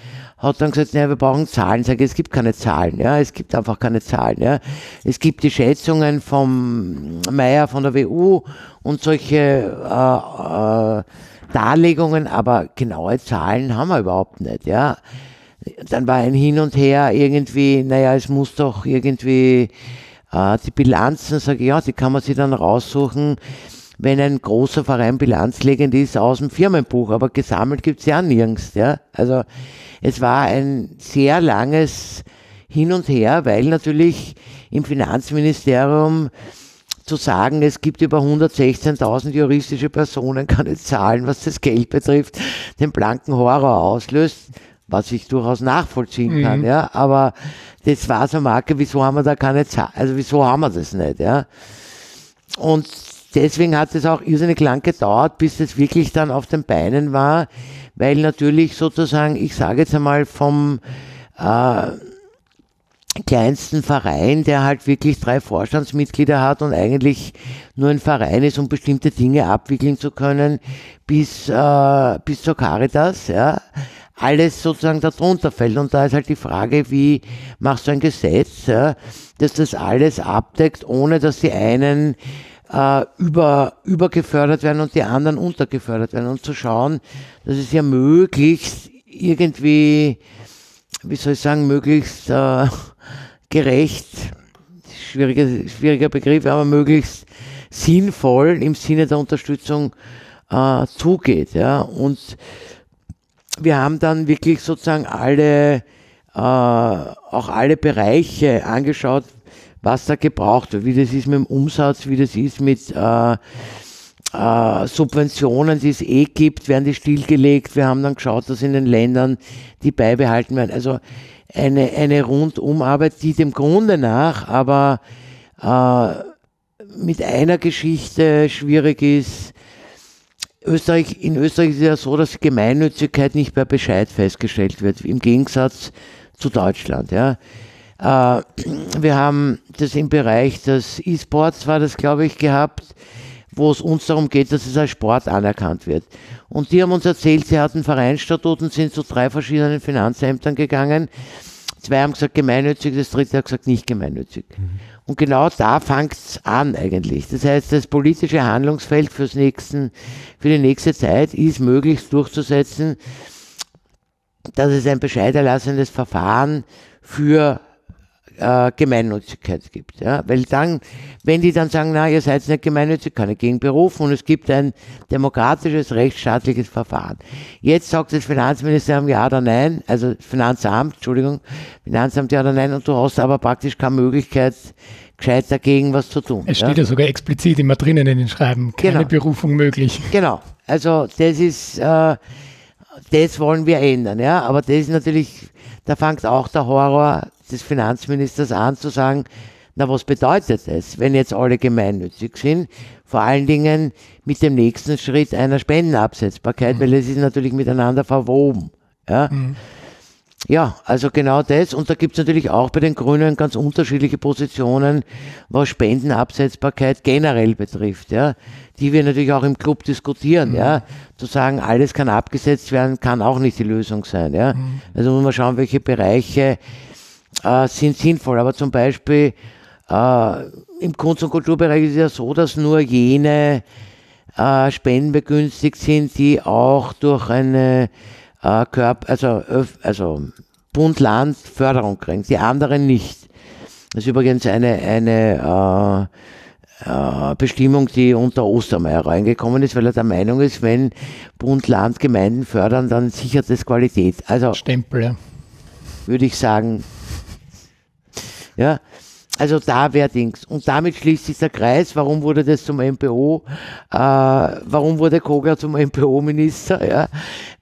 hat dann gesagt, naja, wir brauchen Zahlen. Ich sage, es gibt keine Zahlen, ja, es gibt einfach keine Zahlen, ja. Es gibt die Schätzungen vom Meier von der WU und solche äh, äh, Darlegungen, aber genaue Zahlen haben wir überhaupt nicht, ja. Dann war ein Hin und Her irgendwie, naja, es muss doch irgendwie äh, die Bilanzen, sage ich, ja, die kann man sich dann raussuchen wenn ein großer Verein bilanzlegend ist aus dem Firmenbuch, aber gesammelt gibt's ja nirgends. Ja? Also es war ein sehr langes Hin und Her, weil natürlich im Finanzministerium zu sagen, es gibt über 116.000 juristische Personen, keine Zahlen, was das Geld betrifft, den blanken Horror auslöst, was ich durchaus nachvollziehen mhm. kann, ja, aber das war so Marke, wieso haben wir da keine Zahlen, also wieso haben wir das nicht, ja. Und deswegen hat es auch irrsinnig lang gedauert, bis es wirklich dann auf den Beinen war, weil natürlich sozusagen, ich sage jetzt einmal vom äh, kleinsten Verein, der halt wirklich drei Vorstandsmitglieder hat und eigentlich nur ein Verein ist, um bestimmte Dinge abwickeln zu können, bis, äh, bis zur Caritas, ja, alles sozusagen darunter fällt. Und da ist halt die Frage, wie machst du ein Gesetz, ja, dass das alles abdeckt, ohne dass die einen äh, über, übergefördert werden und die anderen untergefördert werden und zu schauen, dass es ja möglichst irgendwie, wie soll ich sagen, möglichst äh, gerecht, schwieriger, schwieriger Begriff, aber möglichst sinnvoll im Sinne der Unterstützung äh, zugeht. Ja? Und wir haben dann wirklich sozusagen alle, äh, auch alle Bereiche angeschaut, was da gebraucht wird, wie das ist mit dem Umsatz, wie das ist mit äh, äh, Subventionen, die es eh gibt, werden die stillgelegt. Wir haben dann geschaut, dass in den Ländern die beibehalten werden. Also eine, eine Rundumarbeit, die dem Grunde nach aber äh, mit einer Geschichte schwierig ist. Österreich, in Österreich ist es ja so, dass Gemeinnützigkeit nicht per Bescheid festgestellt wird, im Gegensatz zu Deutschland. Ja. Äh, wir haben das im Bereich des E-Sports, war das glaube ich, gehabt, wo es uns darum geht, dass es als Sport anerkannt wird. Und die haben uns erzählt, sie hatten Vereinsstatuten, sind zu drei verschiedenen Finanzämtern gegangen. Zwei haben gesagt gemeinnützig, das dritte hat gesagt nicht gemeinnützig. Mhm. Und genau da fängt es an eigentlich. Das heißt, das politische Handlungsfeld fürs nächsten, für die nächste Zeit ist möglichst durchzusetzen, dass es ein bescheiderlassendes Verfahren für äh, Gemeinnützigkeit gibt. Ja? Weil dann, wenn die dann sagen, na, ihr seid nicht gemeinnützig, kann ich gegen berufen und es gibt ein demokratisches, rechtsstaatliches Verfahren. Jetzt sagt das Finanzministerium ja oder nein, also Finanzamt, Entschuldigung, Finanzamt ja oder nein und du hast aber praktisch keine Möglichkeit, gescheit dagegen was zu tun. Es steht ja, ja sogar explizit immer drinnen in den Schreiben, keine genau. Berufung möglich. Genau, also das ist, äh, das wollen wir ändern, ja, aber das ist natürlich, da fängt auch der Horror des Finanzministers an zu sagen, na was bedeutet es, wenn jetzt alle gemeinnützig sind? Vor allen Dingen mit dem nächsten Schritt einer Spendenabsetzbarkeit, mhm. weil es ist natürlich miteinander verwoben. Ja? Mhm. Ja, also genau das. Und da gibt es natürlich auch bei den Grünen ganz unterschiedliche Positionen, was Spendenabsetzbarkeit generell betrifft, ja, die wir natürlich auch im Club diskutieren, mhm. ja. Zu sagen, alles kann abgesetzt werden, kann auch nicht die Lösung sein, ja. Mhm. Also muss man schauen, welche Bereiche äh, sind sinnvoll. Aber zum Beispiel äh, im Kunst- und Kulturbereich ist es ja so, dass nur jene äh, Spenden begünstigt sind, die auch durch eine äh, Körper, also, also Bund-Land Förderung kriegen, die anderen nicht. Das ist übrigens eine, eine äh, äh, Bestimmung, die unter Ostermeier reingekommen ist, weil er der Meinung ist, wenn Bund, Land, Gemeinden fördern, dann sichert das Qualität. Also Stempel, ja. Würde ich sagen, ja, also da wäre Dings. Und damit schließt sich der Kreis. Warum wurde das zum MPO? Äh, warum wurde Kogler zum MPO-Minister? Ja?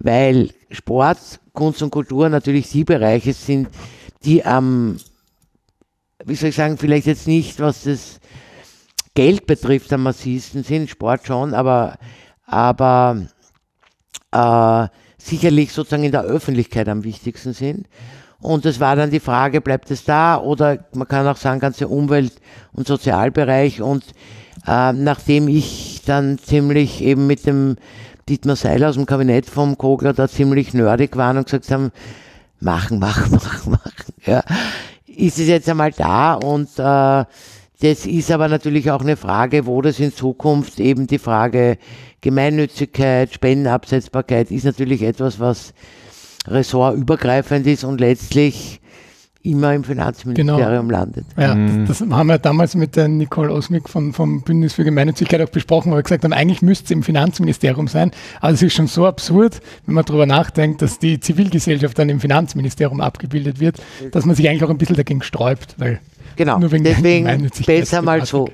Weil Sport, Kunst und Kultur natürlich die Bereiche sind, die am, wie soll ich sagen, vielleicht jetzt nicht, was das Geld betrifft, am massivsten sind. Sport schon, aber aber äh, sicherlich sozusagen in der Öffentlichkeit am wichtigsten sind. Und es war dann die Frage, bleibt es da oder man kann auch sagen, ganze Umwelt- und Sozialbereich. Und äh, nachdem ich dann ziemlich eben mit dem Dietmar Seiler aus dem Kabinett vom Kogler da ziemlich nerdig waren und gesagt haben, machen, machen, machen, machen, ja, ist es jetzt einmal da und äh, das ist aber natürlich auch eine Frage, wo das in Zukunft eben die Frage Gemeinnützigkeit, Spendenabsetzbarkeit ist natürlich etwas, was ressortübergreifend ist und letztlich immer im Finanzministerium genau. landet. Ja, mhm. das, das, haben wir damals mit der Nicole Osmik von, vom Bündnis für Gemeinnützigkeit auch besprochen, weil wir gesagt haben, eigentlich müsste es im Finanzministerium sein. Aber es ist schon so absurd, wenn man darüber nachdenkt, dass die Zivilgesellschaft dann im Finanzministerium abgebildet wird, dass man sich eigentlich auch ein bisschen dagegen sträubt, weil Genau, deswegen besser mal so.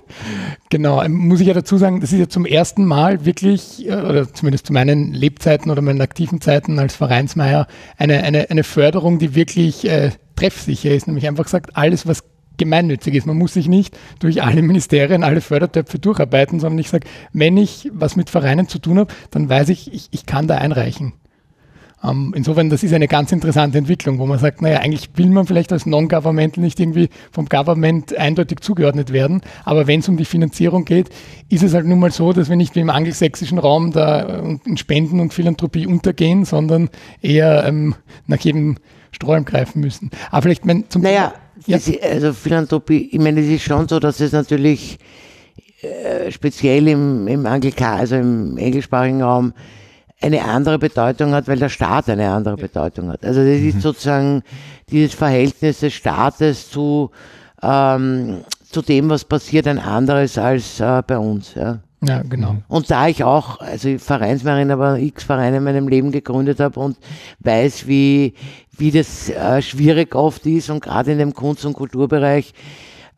Genau, ähm, muss ich ja dazu sagen, das ist ja zum ersten Mal wirklich, äh, oder zumindest zu meinen Lebzeiten oder meinen aktiven Zeiten als Vereinsmeier, eine, eine, eine Förderung, die wirklich äh, treffsicher ist, nämlich einfach gesagt, alles, was gemeinnützig ist. Man muss sich nicht durch alle Ministerien, alle Fördertöpfe durcharbeiten, sondern ich sage, wenn ich was mit Vereinen zu tun habe, dann weiß ich, ich, ich kann da einreichen. Ähm, insofern, das ist eine ganz interessante Entwicklung, wo man sagt, naja, eigentlich will man vielleicht als Non-Governmental nicht irgendwie vom Government eindeutig zugeordnet werden, aber wenn es um die Finanzierung geht, ist es halt nun mal so, dass wir nicht wie im angelsächsischen Raum da äh, in Spenden und Philanthropie untergehen, sondern eher ähm, nach jedem Sträumen greifen müssen. Aber vielleicht mein, zum Naja, ja. ist, also Philanthropie, ich meine, es ist schon so, dass es natürlich äh, speziell im, im Anglika, also im englischsprachigen Raum eine andere Bedeutung hat, weil der Staat eine andere Bedeutung hat. Also das ist mhm. sozusagen dieses Verhältnis des Staates zu, ähm, zu dem, was passiert, ein anderes als äh, bei uns. Ja. Ja, genau. Und da ich auch, also Vereinsmeisterin, aber x Vereine in meinem Leben gegründet habe und weiß, wie, wie das äh, schwierig oft ist und gerade in dem Kunst- und Kulturbereich,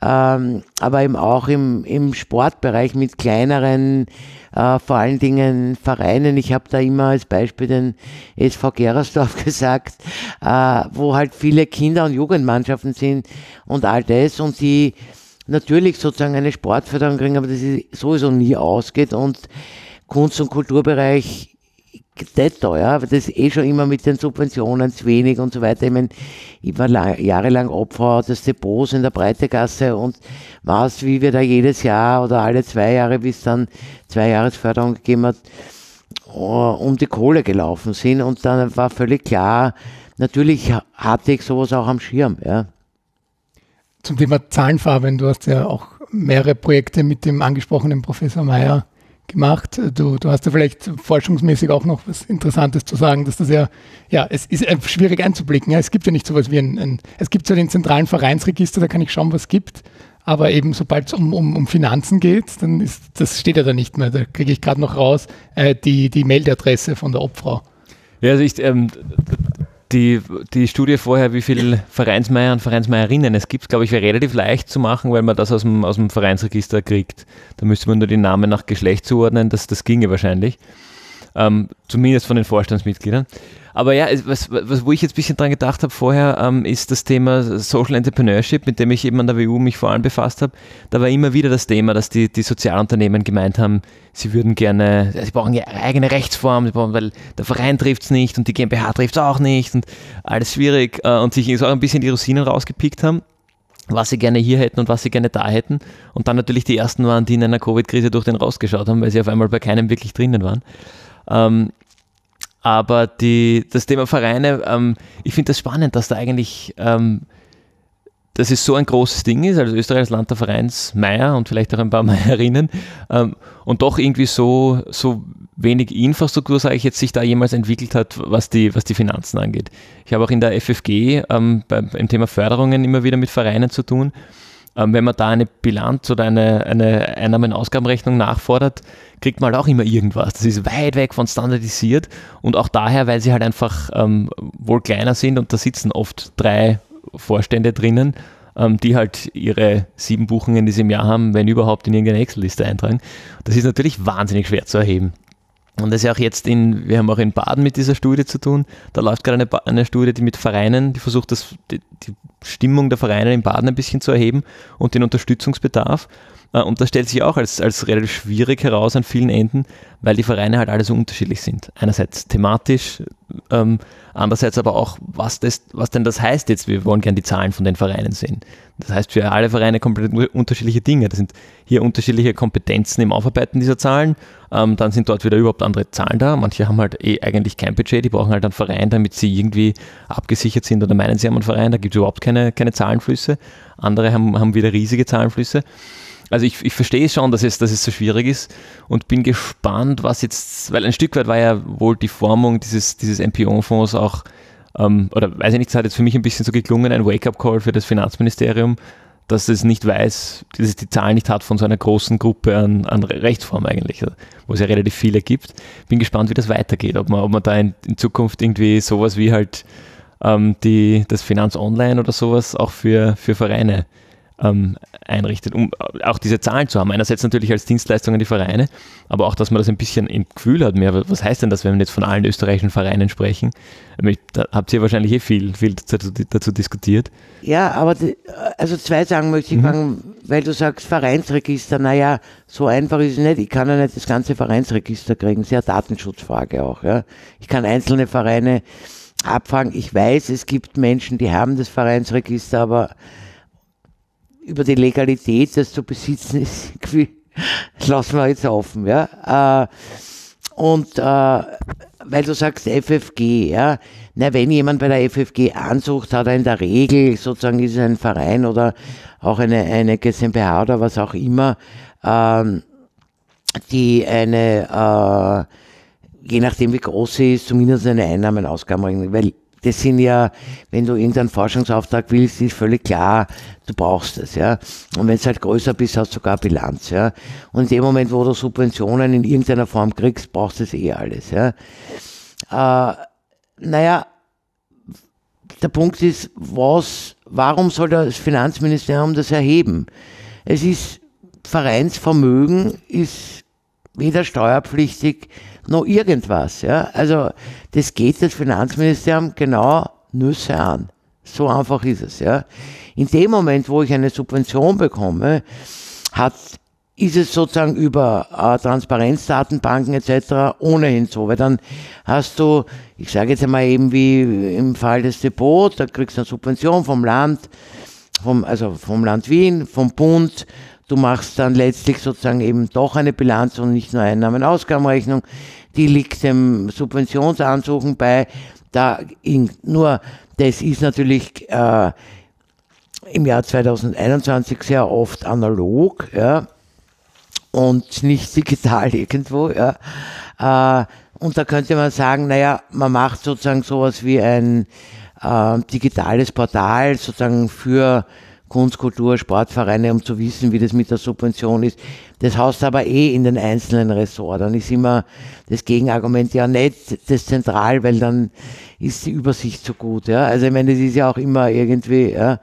ähm, aber eben auch im, im Sportbereich mit kleineren, äh, vor allen Dingen Vereinen. Ich habe da immer als Beispiel den SV Gerersdorf gesagt, äh, wo halt viele Kinder- und Jugendmannschaften sind und all das und die natürlich sozusagen eine Sportförderung kriegen, aber das sowieso nie ausgeht und Kunst- und Kulturbereich nicht teuer, aber das ist eh schon immer mit den Subventionen zu wenig und so weiter. Ich meine, ich war lang, jahrelang Opfer des Depots in der Breitegasse und weiß, wie wir da jedes Jahr oder alle zwei Jahre, bis dann zwei Jahresförderung gegeben hat, oh, um die Kohle gelaufen sind und dann war völlig klar, natürlich hatte ich sowas auch am Schirm, ja. Zum Thema Zahlenfarben, du hast ja auch mehrere Projekte mit dem angesprochenen Professor Meyer gemacht. Du, du hast ja vielleicht forschungsmäßig auch noch was Interessantes zu sagen, dass das ja, ja, es ist schwierig einzublicken. Es gibt ja nicht sowas wie ein, ein es gibt ja den zentralen Vereinsregister, da kann ich schauen, was es gibt. Aber eben, sobald es um, um, um Finanzen geht, dann ist, das steht ja da nicht mehr. Da kriege ich gerade noch raus, äh, die, die Meldeadresse von der Obfrau. Ja, also ich, ähm, die, die Studie vorher, wie viele Vereinsmeier und Vereinsmeierinnen es gibt, glaube ich, wäre relativ leicht zu machen, weil man das aus dem, aus dem Vereinsregister kriegt. Da müsste man nur die Namen nach Geschlecht zuordnen, das, das ginge wahrscheinlich. Ähm, zumindest von den Vorstandsmitgliedern. Aber ja, was, was, wo ich jetzt ein bisschen dran gedacht habe vorher, ähm, ist das Thema Social Entrepreneurship, mit dem ich eben an der WU mich vor allem befasst habe. Da war immer wieder das Thema, dass die, die Sozialunternehmen gemeint haben, sie würden gerne, sie brauchen ihre eigene Rechtsform, brauchen, weil der Verein trifft es nicht und die GmbH trifft es auch nicht und alles schwierig äh, und sich so ein bisschen die Rosinen rausgepickt haben was sie gerne hier hätten und was sie gerne da hätten. Und dann natürlich die ersten waren, die in einer Covid-Krise durch den rausgeschaut haben, weil sie auf einmal bei keinem wirklich drinnen waren. Ähm, aber die, das Thema Vereine, ähm, ich finde das spannend, dass da eigentlich, ähm, dass es so ein großes Ding ist, also Österreich als Land der Vereinsmeier und vielleicht auch ein paar Meierinnen ähm, und doch irgendwie so, so wenig Infrastruktur, sage ich jetzt, sich da jemals entwickelt hat, was die, was die Finanzen angeht. Ich habe auch in der FFG ähm, beim, beim Thema Förderungen immer wieder mit Vereinen zu tun. Ähm, wenn man da eine Bilanz oder eine, eine Einnahmen-Ausgabenrechnung nachfordert, kriegt man halt auch immer irgendwas. Das ist weit weg von standardisiert und auch daher, weil sie halt einfach ähm, wohl kleiner sind und da sitzen oft drei Vorstände drinnen, ähm, die halt ihre sieben Buchungen, die sie im Jahr haben, wenn überhaupt in irgendeine Excel-Liste eintragen. Das ist natürlich wahnsinnig schwer zu erheben. Und das ist ja auch jetzt in, wir haben auch in Baden mit dieser Studie zu tun. Da läuft gerade eine, eine Studie, die mit Vereinen, die versucht, das, die, die Stimmung der Vereine in Baden ein bisschen zu erheben und den Unterstützungsbedarf. Äh, und das stellt sich auch als, als relativ schwierig heraus an vielen Enden, weil die Vereine halt alle so unterschiedlich sind. Einerseits thematisch, ähm, andererseits aber auch, was, das, was denn das heißt jetzt. Wir wollen gerne die Zahlen von den Vereinen sehen. Das heißt für alle Vereine komplett unterschiedliche Dinge. Das sind hier unterschiedliche Kompetenzen im Aufarbeiten dieser Zahlen. Ähm, dann sind dort wieder überhaupt andere Zahlen da. Manche haben halt eh eigentlich kein Budget, die brauchen halt einen Verein, damit sie irgendwie abgesichert sind oder meinen, sie haben einen Verein. Da gibt es überhaupt keine, keine Zahlenflüsse. Andere haben, haben wieder riesige Zahlenflüsse. Also ich, ich verstehe schon, dass es, dass es so schwierig ist und bin gespannt, was jetzt, weil ein Stück weit war ja wohl die Formung dieses, dieses MPO-Fonds auch ähm, oder weiß ich nicht, es hat jetzt für mich ein bisschen so geklungen, ein Wake-up-Call für das Finanzministerium, dass es nicht weiß, dass es die Zahlen nicht hat von so einer großen Gruppe an, an Rechtsform eigentlich, wo es ja relativ viele gibt. Bin gespannt, wie das weitergeht, ob man, ob man da in, in Zukunft irgendwie sowas wie halt ähm, die, das Finanz Online oder sowas auch für, für Vereine ähm, einrichtet, um auch diese Zahlen zu haben. Einerseits natürlich als Dienstleistung an die Vereine, aber auch, dass man das ein bisschen im Gefühl hat mehr. Was heißt denn das, wenn wir jetzt von allen österreichischen Vereinen sprechen? Da habt ihr wahrscheinlich eh viel, viel dazu, dazu diskutiert. Ja, aber die, also zwei Sachen möchte ich mhm. sagen, weil du sagst Vereinsregister, naja, so einfach ist es nicht. Ich kann ja nicht das ganze Vereinsregister kriegen, sehr Datenschutzfrage auch. Ja. Ich kann einzelne Vereine abfragen. Ich weiß, es gibt Menschen, die haben das Vereinsregister, aber über die Legalität, das zu besitzen, ist irgendwie, lassen wir jetzt offen, ja. Äh, und äh, weil du sagst FFG, ja, na, wenn jemand bei der FFG ansucht, hat er in der Regel, sozusagen ist es ein Verein oder auch eine, eine GmbH oder was auch immer, ähm, die eine, äh, je nachdem wie groß sie ist, zumindest eine Einnahmen-Ausgabenregelung, weil das sind ja, wenn du irgendeinen Forschungsauftrag willst, ist völlig klar, du brauchst es, ja. Und wenn es halt größer bist, hast du sogar Bilanz, ja. Und in dem Moment, wo du Subventionen in irgendeiner Form kriegst, brauchst du es eh alles, ja. Äh, naja, der Punkt ist, was, warum soll das Finanzministerium das erheben? Es ist, Vereinsvermögen ist weder steuerpflichtig noch irgendwas. Ja? Also das geht das Finanzministerium genau Nüsse an. So einfach ist es. Ja? In dem Moment, wo ich eine Subvention bekomme, hat, ist es sozusagen über äh, Transparenzdatenbanken etc. ohnehin so, weil dann hast du, ich sage jetzt einmal eben wie im Fall des Depots, da kriegst du eine Subvention vom Land, vom, also vom Land Wien, vom Bund, du machst dann letztlich sozusagen eben doch eine Bilanz und nicht nur Einnahmen-Ausgabenrechnung, die liegt dem Subventionsansuchen bei. Da in, nur, das ist natürlich äh, im Jahr 2021 sehr oft analog, ja, und nicht digital irgendwo, ja. Äh, und da könnte man sagen, naja, man macht sozusagen sowas wie ein äh, digitales Portal sozusagen für Kunst, Kultur, Sportvereine, um zu wissen, wie das mit der Subvention ist. Das haust aber eh in den einzelnen Ressorts. Dann ist immer das Gegenargument ja nicht das zentral, weil dann ist die Übersicht so gut. Ja? Also ich meine, das ist ja auch immer irgendwie ja,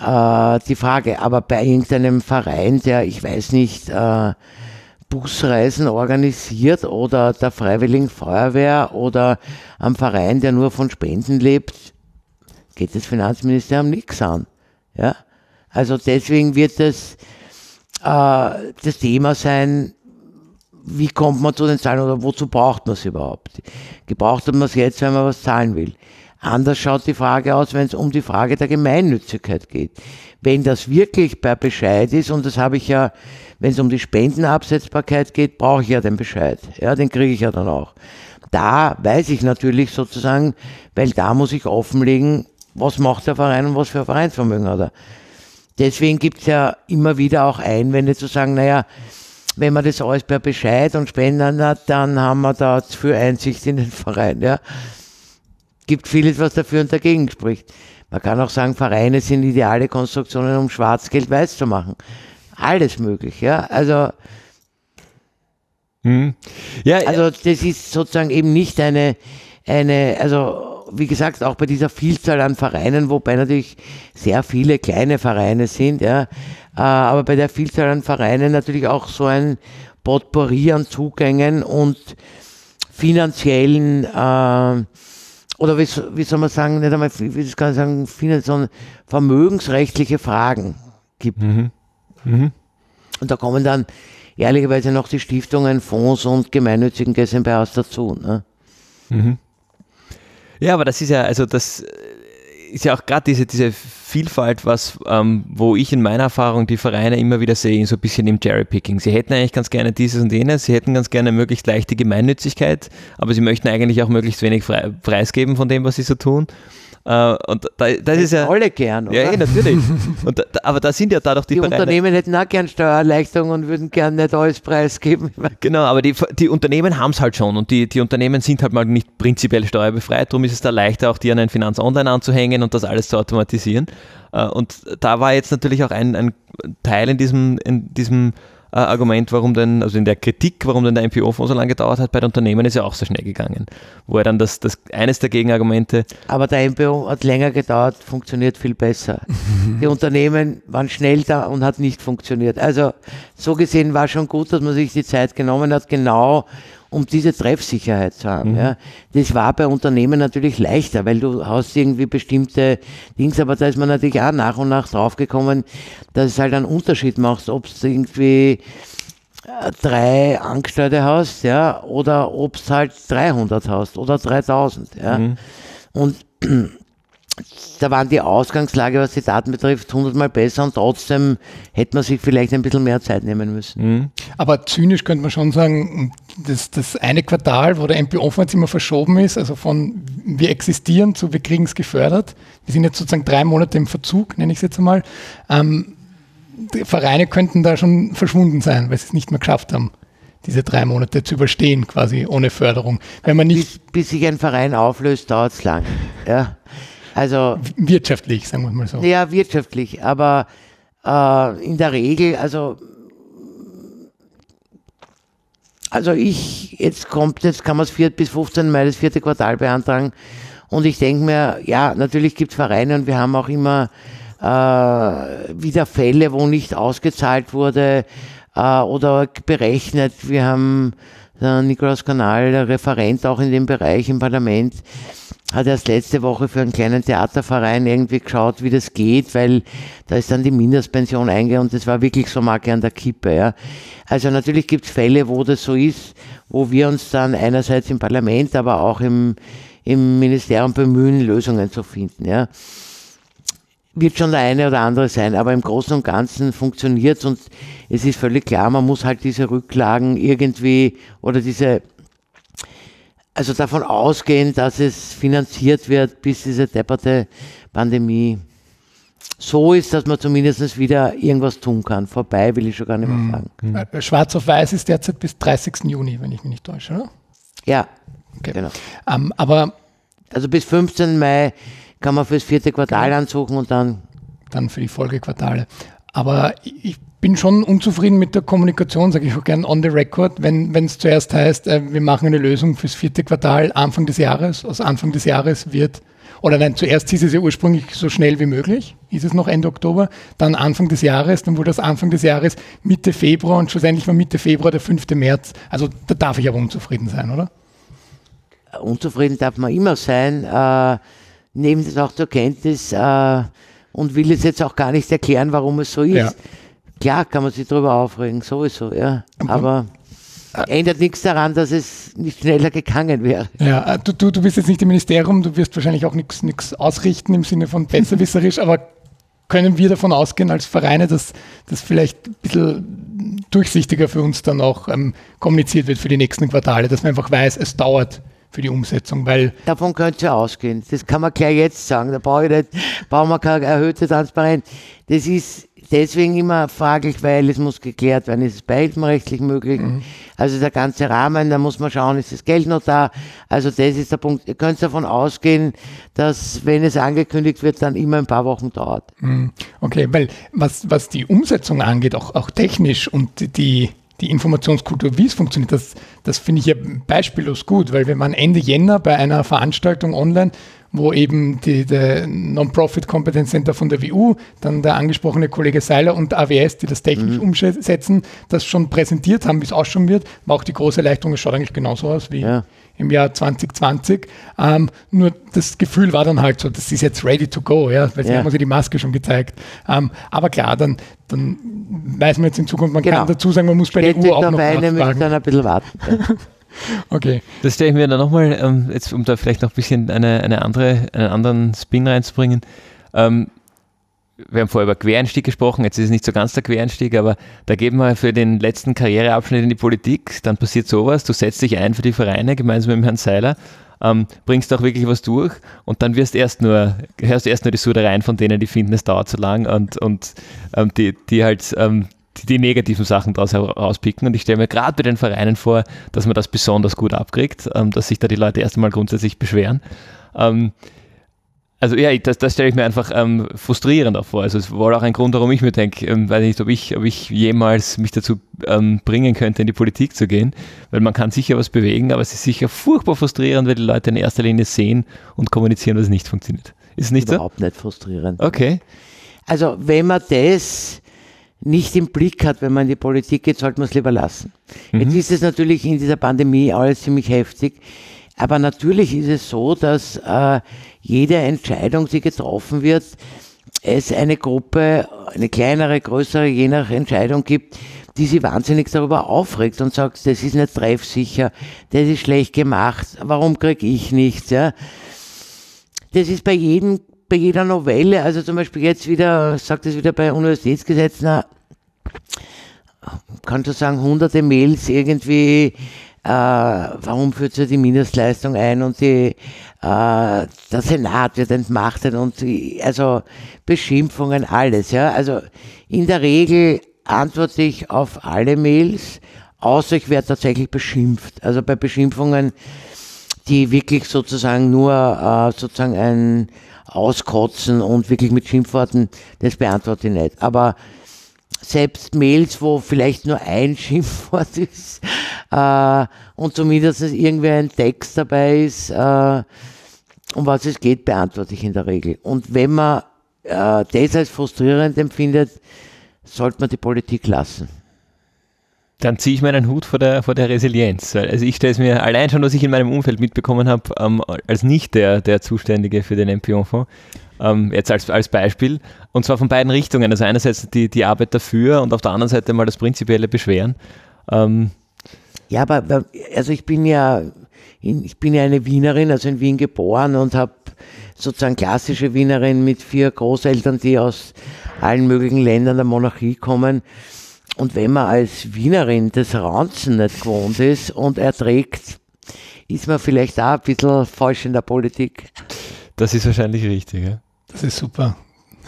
äh, die Frage. Aber bei irgendeinem Verein, der, ich weiß nicht, äh, Busreisen organisiert oder der Freiwilligen Feuerwehr oder am Verein, der nur von Spenden lebt, geht das Finanzministerium nichts an. Ja? Also deswegen wird das äh, das Thema sein, wie kommt man zu den Zahlen oder wozu braucht man es überhaupt? Gebraucht man es jetzt, wenn man was zahlen will. Anders schaut die Frage aus, wenn es um die Frage der Gemeinnützigkeit geht. Wenn das wirklich per Bescheid ist, und das habe ich ja, wenn es um die Spendenabsetzbarkeit geht, brauche ich ja den Bescheid. Ja, den kriege ich ja dann auch. Da weiß ich natürlich sozusagen, weil da muss ich offenlegen, was macht der Verein und was für ein Vereinsvermögen hat er. Deswegen gibt es ja immer wieder auch Einwände zu sagen, naja, wenn man das alles per Bescheid und Spenden hat, dann haben wir da für Einsicht in den Verein. Ja. Gibt vieles, was dafür und dagegen spricht. Man kann auch sagen, Vereine sind ideale Konstruktionen, um Schwarzgeld weiß zu machen. Alles möglich, ja. Also, hm. ja, also das ist sozusagen eben nicht eine, eine, also wie gesagt, auch bei dieser Vielzahl an Vereinen, wobei natürlich sehr viele kleine Vereine sind, ja, äh, aber bei der Vielzahl an Vereinen natürlich auch so ein Potpourri an Zugängen und finanziellen äh, oder wie, wie, soll man sagen, nicht einmal, wie kann ich sagen, sondern vermögensrechtliche Fragen gibt. Mhm. Mhm. Und da kommen dann ehrlicherweise noch die Stiftungen, Fonds und gemeinnützigen GmbHs dazu. Ne? Mhm. Ja, aber das ist ja, also das ist ja auch gerade diese, diese Vielfalt, was, ähm, wo ich in meiner Erfahrung die Vereine immer wieder sehe, so ein bisschen im Cherry-Picking. Sie hätten eigentlich ganz gerne dieses und jenes, sie hätten ganz gerne möglichst leichte Gemeinnützigkeit, aber sie möchten eigentlich auch möglichst wenig preisgeben von dem, was sie so tun. Äh, und da, das ist ja. Alle gern, oder? Ja, natürlich. Und aber da sind ja da doch die, die Vereine. Unternehmen hätten auch gern Steuererleichterung und würden gern nicht alles preisgeben. Genau, aber die, die Unternehmen haben es halt schon und die, die Unternehmen sind halt mal nicht prinzipiell steuerbefreit. Darum ist es da leichter, auch die an ein Finanz Online anzuhängen und das alles zu automatisieren. Äh, und da war jetzt natürlich auch ein, ein Teil in diesem, in diesem äh, Argument, warum denn, also in der Kritik, warum denn der MPO-Fonds so lange gedauert hat, bei den Unternehmen ist ja auch so schnell gegangen. Wo er dann das, das eines der Gegenargumente. Aber der MPO hat länger gedauert, funktioniert viel besser. Die Unternehmen waren schnell da und hat nicht funktioniert. Also so gesehen war schon gut, dass man sich die Zeit genommen hat, genau um diese Treffsicherheit zu haben. Mhm. Ja. Das war bei Unternehmen natürlich leichter, weil du hast irgendwie bestimmte Dings, aber da ist man natürlich auch nach und nach draufgekommen, dass es halt einen Unterschied macht, ob es irgendwie äh, drei Angestellte hast, ja, oder ob es halt 300 hast oder 3000, ja. Mhm. Und da waren die Ausgangslage, was die Daten betrifft, hundertmal besser und trotzdem hätte man sich vielleicht ein bisschen mehr Zeit nehmen müssen. Mhm. Aber zynisch könnte man schon sagen, das, das eine Quartal, wo der MP-Fonds immer verschoben ist, also von wir existieren zu wir kriegen es gefördert, wir sind jetzt sozusagen drei Monate im Verzug, nenne ich es jetzt einmal, ähm, die Vereine könnten da schon verschwunden sein, weil sie es nicht mehr geschafft haben diese drei Monate zu überstehen, quasi ohne Förderung. Wenn man nicht bis, bis sich ein Verein auflöst, dauert es lang. Ja. Also, wirtschaftlich, sagen wir mal so. Ja, wirtschaftlich, aber äh, in der Regel, also also ich, jetzt kommt, jetzt kann man es bis 15 Mai das vierte Quartal beantragen und ich denke mir, ja, natürlich gibt es Vereine und wir haben auch immer äh, wieder Fälle, wo nicht ausgezahlt wurde äh, oder berechnet. Wir haben der Nikolaus Kanal, der Referent auch in dem Bereich im Parlament, hat erst letzte Woche für einen kleinen Theaterverein irgendwie geschaut, wie das geht, weil da ist dann die Mindestpension eingegangen und das war wirklich so Marke an der Kippe. Ja. Also natürlich gibt es Fälle, wo das so ist, wo wir uns dann einerseits im Parlament, aber auch im, im Ministerium bemühen, Lösungen zu finden. Ja. Wird schon der eine oder andere sein, aber im Großen und Ganzen funktioniert es und es ist völlig klar, man muss halt diese Rücklagen irgendwie oder diese also davon ausgehen, dass es finanziert wird, bis diese depperte Pandemie so ist, dass man zumindest wieder irgendwas tun kann. Vorbei will ich schon gar nicht mehr mhm. sagen. Mhm. Schwarz auf Weiß ist derzeit bis 30. Juni, wenn ich mich nicht täusche, oder? Ja, okay. genau. Um, ähm, aber also bis 15. Mai kann man fürs vierte Quartal genau. ansuchen und dann. Dann für die Folgequartale. Aber ich bin schon unzufrieden mit der Kommunikation, sage ich auch gern on the record, wenn es zuerst heißt, äh, wir machen eine Lösung fürs vierte Quartal Anfang des Jahres. Aus Anfang des Jahres wird, oder nein, zuerst hieß es ja ursprünglich so schnell wie möglich, hieß es noch Ende Oktober, dann Anfang des Jahres, dann wurde das Anfang des Jahres Mitte Februar und schlussendlich war Mitte Februar der 5. März. Also da darf ich aber unzufrieden sein, oder? Unzufrieden darf man immer sein. Äh, nehmen Sie es auch zur Kenntnis äh, und will es jetzt auch gar nicht erklären, warum es so ist. Ja. Klar kann man sich darüber aufregen, sowieso, ja. Aber ändert nichts daran, dass es nicht schneller gegangen wäre. Ja, äh, du, du, du bist jetzt nicht im Ministerium, du wirst wahrscheinlich auch nichts ausrichten im Sinne von besserwisserisch, aber können wir davon ausgehen als Vereine, dass das vielleicht ein bisschen durchsichtiger für uns dann auch ähm, kommuniziert wird für die nächsten Quartale, dass man einfach weiß, es dauert für die Umsetzung, weil davon könnte ihr ausgehen. Das kann man gleich jetzt sagen. Da brauche ich nicht, brauchen wir keine erhöhte Transparenz. Das ist deswegen immer fraglich, weil es muss geklärt werden, ist es beihilfenrechtlich möglich? Mhm. Also der ganze Rahmen, da muss man schauen, ist das Geld noch da? Also das ist der Punkt. Ihr könnt davon ausgehen, dass wenn es angekündigt wird, dann immer ein paar Wochen dauert. Mhm. Okay, weil was, was die Umsetzung angeht, auch, auch technisch und die, die Informationskultur, wie es funktioniert, das, das finde ich ja beispiellos gut, weil wenn man Ende Jänner bei einer Veranstaltung online wo eben die, der Non-Profit Competence Center von der WU, dann der angesprochene Kollege Seiler und AWS, die das technisch mhm. umsetzen, das schon präsentiert haben, wie es ausschauen wird, war auch die große Erleichterung, es schaut eigentlich genauso aus wie ja. im Jahr 2020. Ähm, nur das Gefühl war dann halt so, das ist jetzt ready to go, ja, weil sie ja. haben uns ja die Maske schon gezeigt. Ähm, aber klar, dann, dann weiß man jetzt in Zukunft, man genau. kann dazu sagen, man muss bei Steht der Uhr auch noch nachfragen. müssen dann ein bisschen warten. Okay. Das stelle ich mir dann nochmal, ähm, jetzt um da vielleicht noch ein bisschen eine, eine andere, einen anderen Spin reinzubringen. Ähm, wir haben vorher über Quereinstieg gesprochen, jetzt ist es nicht so ganz der Quereinstieg, aber da geben wir für den letzten Karriereabschnitt in die Politik, dann passiert sowas, du setzt dich ein für die Vereine gemeinsam mit dem Herrn Seiler, ähm, bringst auch wirklich was durch und dann wirst erst nur, hörst du erst nur die Sudereien von denen, die finden, es dauert zu lang und, und ähm, die, die halt ähm, die, die negativen Sachen daraus herauspicken. Und ich stelle mir gerade bei den Vereinen vor, dass man das besonders gut abkriegt, ähm, dass sich da die Leute erst einmal grundsätzlich beschweren. Ähm, also ja, das, das stelle ich mir einfach ähm, frustrierend auch vor. Also es war auch ein Grund, warum ich mir denke, ähm, weiß nicht, ob ich, ob ich jemals mich dazu ähm, bringen könnte, in die Politik zu gehen, weil man kann sicher was bewegen, aber es ist sicher furchtbar frustrierend, weil die Leute in erster Linie sehen und kommunizieren, was nicht funktioniert. Ist es nicht Überhaupt so? nicht frustrierend. Okay. Also wenn man das nicht im Blick hat, wenn man in die Politik geht, sollte man es lieber lassen. Mhm. Jetzt ist es natürlich in dieser Pandemie alles ziemlich heftig, aber natürlich ist es so, dass äh, jede Entscheidung, die getroffen wird, es eine Gruppe, eine kleinere, größere, je nach Entscheidung gibt, die sich wahnsinnig darüber aufregt und sagt, das ist nicht treffsicher, das ist schlecht gemacht, warum kriege ich nichts? Ja? Das ist bei jedem bei jeder Novelle, also zum Beispiel jetzt wieder, sagt es wieder bei Universitätsgesetz, na, kann schon sagen, hunderte Mails irgendwie, äh, warum führt sie die Mindestleistung ein und die, äh, der Senat wird entmachtet und die, also Beschimpfungen, alles, ja. Also in der Regel antworte ich auf alle Mails, außer ich werde tatsächlich beschimpft. Also bei Beschimpfungen, die wirklich sozusagen nur äh, sozusagen ein auskotzen und wirklich mit Schimpfworten, das beantworte ich nicht. Aber selbst Mails, wo vielleicht nur ein Schimpfwort ist äh, und zumindest irgendwie ein Text dabei ist, äh, um was es geht, beantworte ich in der Regel. Und wenn man äh, das als frustrierend empfindet, sollte man die Politik lassen dann ziehe ich meinen Hut vor der, vor der Resilienz. Also ich stelle es mir allein schon, was ich in meinem Umfeld mitbekommen habe, ähm, als nicht der, der Zuständige für den MP-Fonds, ähm, jetzt als, als Beispiel, und zwar von beiden Richtungen. Also einerseits die, die Arbeit dafür und auf der anderen Seite mal das prinzipielle Beschweren. Ähm, ja, aber also ich bin ja, ich bin ja eine Wienerin, also in Wien geboren und habe sozusagen klassische Wienerin mit vier Großeltern, die aus allen möglichen Ländern der Monarchie kommen. Und wenn man als Wienerin das Ranzen nicht gewohnt ist und erträgt, ist man vielleicht auch ein bisschen falsch in der Politik. Das ist wahrscheinlich richtig, ja. Das ist super.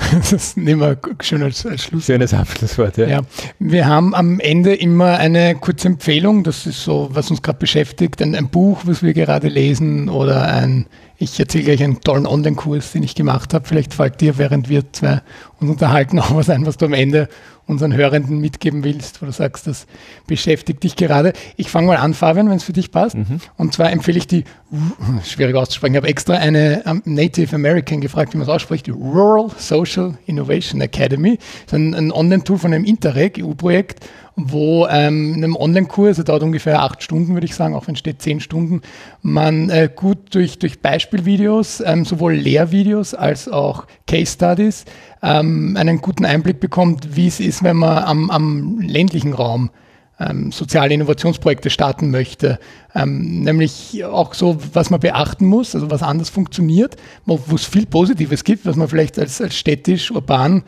Das nehmen wir schön als, als Schluss. Schönes Abschlusswort, ja. ja. Wir haben am Ende immer eine kurze Empfehlung, das ist so, was uns gerade beschäftigt, ein, ein, Buch, was wir gerade lesen oder ein, ich erzähle gleich einen tollen Online-Kurs, den ich gemacht habe. Vielleicht fällt dir, während wir zwei uns unterhalten, auch was ein, was du am Ende unseren Hörenden mitgeben willst, wo du sagst, das beschäftigt dich gerade. Ich fange mal an, Fabian, wenn es für dich passt. Mhm. Und zwar empfehle ich die, schwierig auszusprechen, ich habe extra eine um, Native American gefragt, wie man es ausspricht, die Rural Social Innovation Academy. Das ist ein, ein Online-Tool von einem Interreg, EU-Projekt, wo ähm, in einem Online-Kurs, der dauert ungefähr acht Stunden, würde ich sagen, auch wenn es steht zehn Stunden, man äh, gut durch, durch Beispielvideos, ähm, sowohl Lehrvideos als auch Case Studies, ähm, einen guten Einblick bekommt, wie es ist, wenn man am, am ländlichen Raum ähm, soziale Innovationsprojekte starten möchte. Ähm, nämlich auch so, was man beachten muss, also was anders funktioniert, wo es viel Positives gibt, was man vielleicht als, als städtisch, urban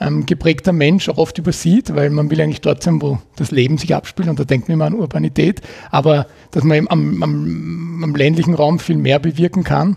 ähm, geprägter Mensch auch oft übersieht, weil man will eigentlich dort sein, wo das Leben sich abspielt und da denkt man immer an Urbanität, aber dass man am, am, am ländlichen Raum viel mehr bewirken kann.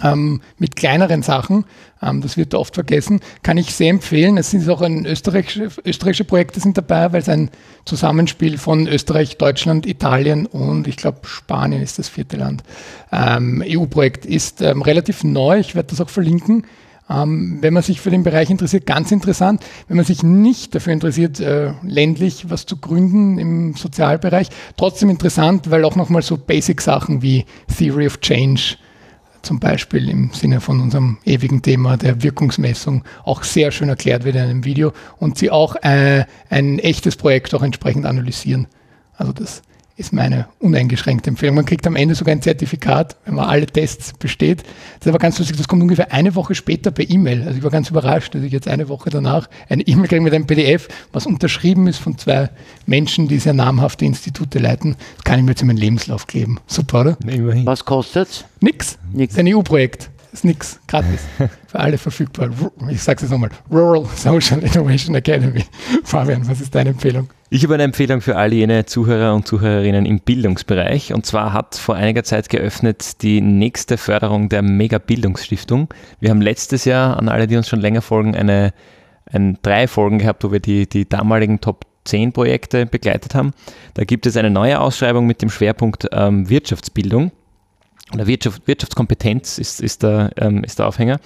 Ähm, mit kleineren Sachen, ähm, das wird oft vergessen, kann ich sehr empfehlen. Es sind auch ein österreichische, österreichische Projekte sind dabei, weil es ein Zusammenspiel von Österreich, Deutschland, Italien und ich glaube Spanien ist das vierte Land. Ähm, EU-Projekt ist ähm, relativ neu, ich werde das auch verlinken. Ähm, wenn man sich für den Bereich interessiert, ganz interessant. Wenn man sich nicht dafür interessiert, äh, ländlich was zu gründen im Sozialbereich, trotzdem interessant, weil auch nochmal so Basic-Sachen wie Theory of Change zum Beispiel im Sinne von unserem ewigen Thema der Wirkungsmessung auch sehr schön erklärt wird in einem Video und sie auch äh, ein echtes Projekt auch entsprechend analysieren. Also das ist meine uneingeschränkte Empfehlung. Man kriegt am Ende sogar ein Zertifikat, wenn man alle Tests besteht. Das ist aber ganz lustig, das kommt ungefähr eine Woche später per E-Mail. Also ich war ganz überrascht, dass ich jetzt eine Woche danach eine E-Mail kriege mit einem PDF, was unterschrieben ist von zwei Menschen, die sehr namhafte Institute leiten. Das kann ich mir jetzt in meinen Lebenslauf kleben. Super, oder? Immerhin. Was kostet's? Nix. Nix. Das ist ein EU-Projekt. Ist nix, gratis. Für alle verfügbar. Ich sage es jetzt nochmal. Rural Social Innovation Academy. Fabian, was ist deine Empfehlung? Ich habe eine Empfehlung für all jene Zuhörer und Zuhörerinnen im Bildungsbereich. Und zwar hat vor einiger Zeit geöffnet die nächste Förderung der Mega-Bildungsstiftung. Wir haben letztes Jahr, an alle, die uns schon länger folgen, eine, ein, drei Folgen gehabt, wo wir die, die damaligen Top 10 Projekte begleitet haben. Da gibt es eine neue Ausschreibung mit dem Schwerpunkt ähm, Wirtschaftsbildung. Oder Wirtschaft, Wirtschaftskompetenz ist, ist, der, ähm, ist der Aufhänger.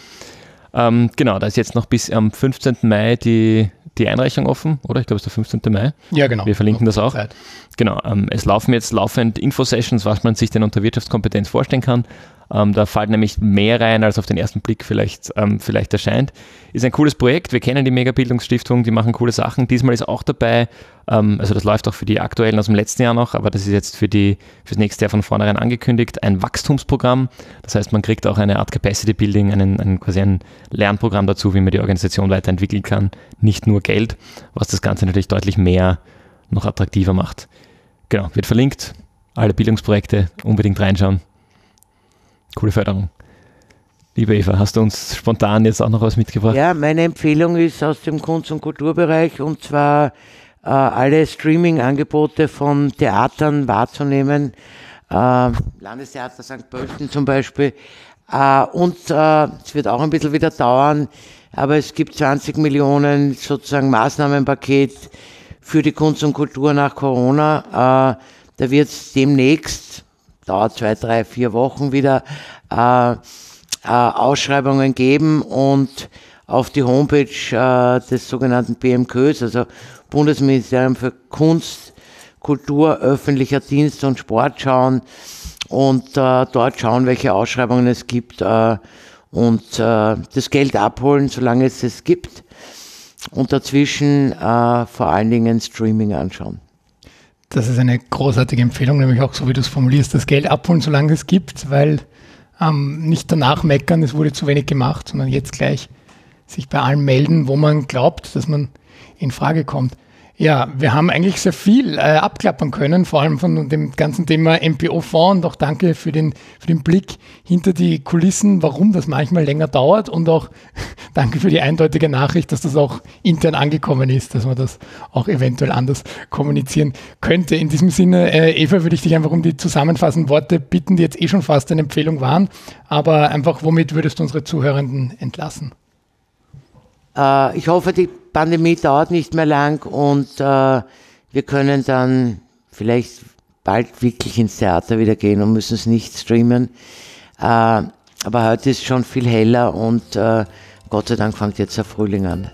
Ähm, genau, da ist jetzt noch bis am 15. Mai die, die Einreichung offen, oder? Ich glaube, es ist der 15. Mai. Ja, genau. Wir verlinken das auch. Zeit. Genau, ähm, es laufen jetzt laufend Infosessions, was man sich denn unter Wirtschaftskompetenz vorstellen kann. Ähm, da fällt nämlich mehr rein, als auf den ersten Blick vielleicht, ähm, vielleicht erscheint. Ist ein cooles Projekt. Wir kennen die Megabildungsstiftung, die machen coole Sachen. Diesmal ist auch dabei, ähm, also das läuft auch für die aktuellen aus dem letzten Jahr noch, aber das ist jetzt für, die, für das nächste Jahr von vornherein angekündigt, ein Wachstumsprogramm. Das heißt, man kriegt auch eine Art Capacity Building, einen, einen, quasi ein Lernprogramm dazu, wie man die Organisation weiterentwickeln kann. Nicht nur Geld, was das Ganze natürlich deutlich mehr noch attraktiver macht. Genau, wird verlinkt. Alle Bildungsprojekte unbedingt reinschauen. Coole Förderung. Liebe Eva, hast du uns spontan jetzt auch noch was mitgebracht? Ja, meine Empfehlung ist aus dem Kunst- und Kulturbereich und zwar äh, alle Streaming-Angebote von Theatern wahrzunehmen. Äh, Landestheater St. Pölten zum Beispiel. Äh, und äh, es wird auch ein bisschen wieder dauern, aber es gibt 20 Millionen sozusagen Maßnahmenpaket für die Kunst und Kultur nach Corona. Äh, da wird es demnächst dauert zwei, drei, vier Wochen wieder, äh, äh, Ausschreibungen geben und auf die Homepage äh, des sogenannten BMKs, also Bundesministerium für Kunst, Kultur, öffentlicher Dienst und Sport schauen und äh, dort schauen, welche Ausschreibungen es gibt äh, und äh, das Geld abholen, solange es es gibt und dazwischen äh, vor allen Dingen Streaming anschauen. Das ist eine großartige Empfehlung, nämlich auch so wie du es formulierst, das Geld abholen, solange es gibt, weil ähm, nicht danach meckern, es wurde zu wenig gemacht, sondern jetzt gleich sich bei allem melden, wo man glaubt, dass man in Frage kommt. Ja, wir haben eigentlich sehr viel äh, abklappern können, vor allem von dem ganzen Thema MPO-Fonds. Und auch danke für den, für den Blick hinter die Kulissen, warum das manchmal länger dauert. Und auch danke für die eindeutige Nachricht, dass das auch intern angekommen ist, dass man das auch eventuell anders kommunizieren könnte. In diesem Sinne, äh, Eva, würde ich dich einfach um die zusammenfassenden Worte bitten, die jetzt eh schon fast eine Empfehlung waren. Aber einfach, womit würdest du unsere Zuhörenden entlassen? Äh, ich hoffe, die Pandemie dauert nicht mehr lang und äh, wir können dann vielleicht bald wirklich ins Theater wieder gehen und müssen es nicht streamen. Äh, aber heute ist schon viel heller und äh, Gott sei Dank fängt jetzt der Frühling an.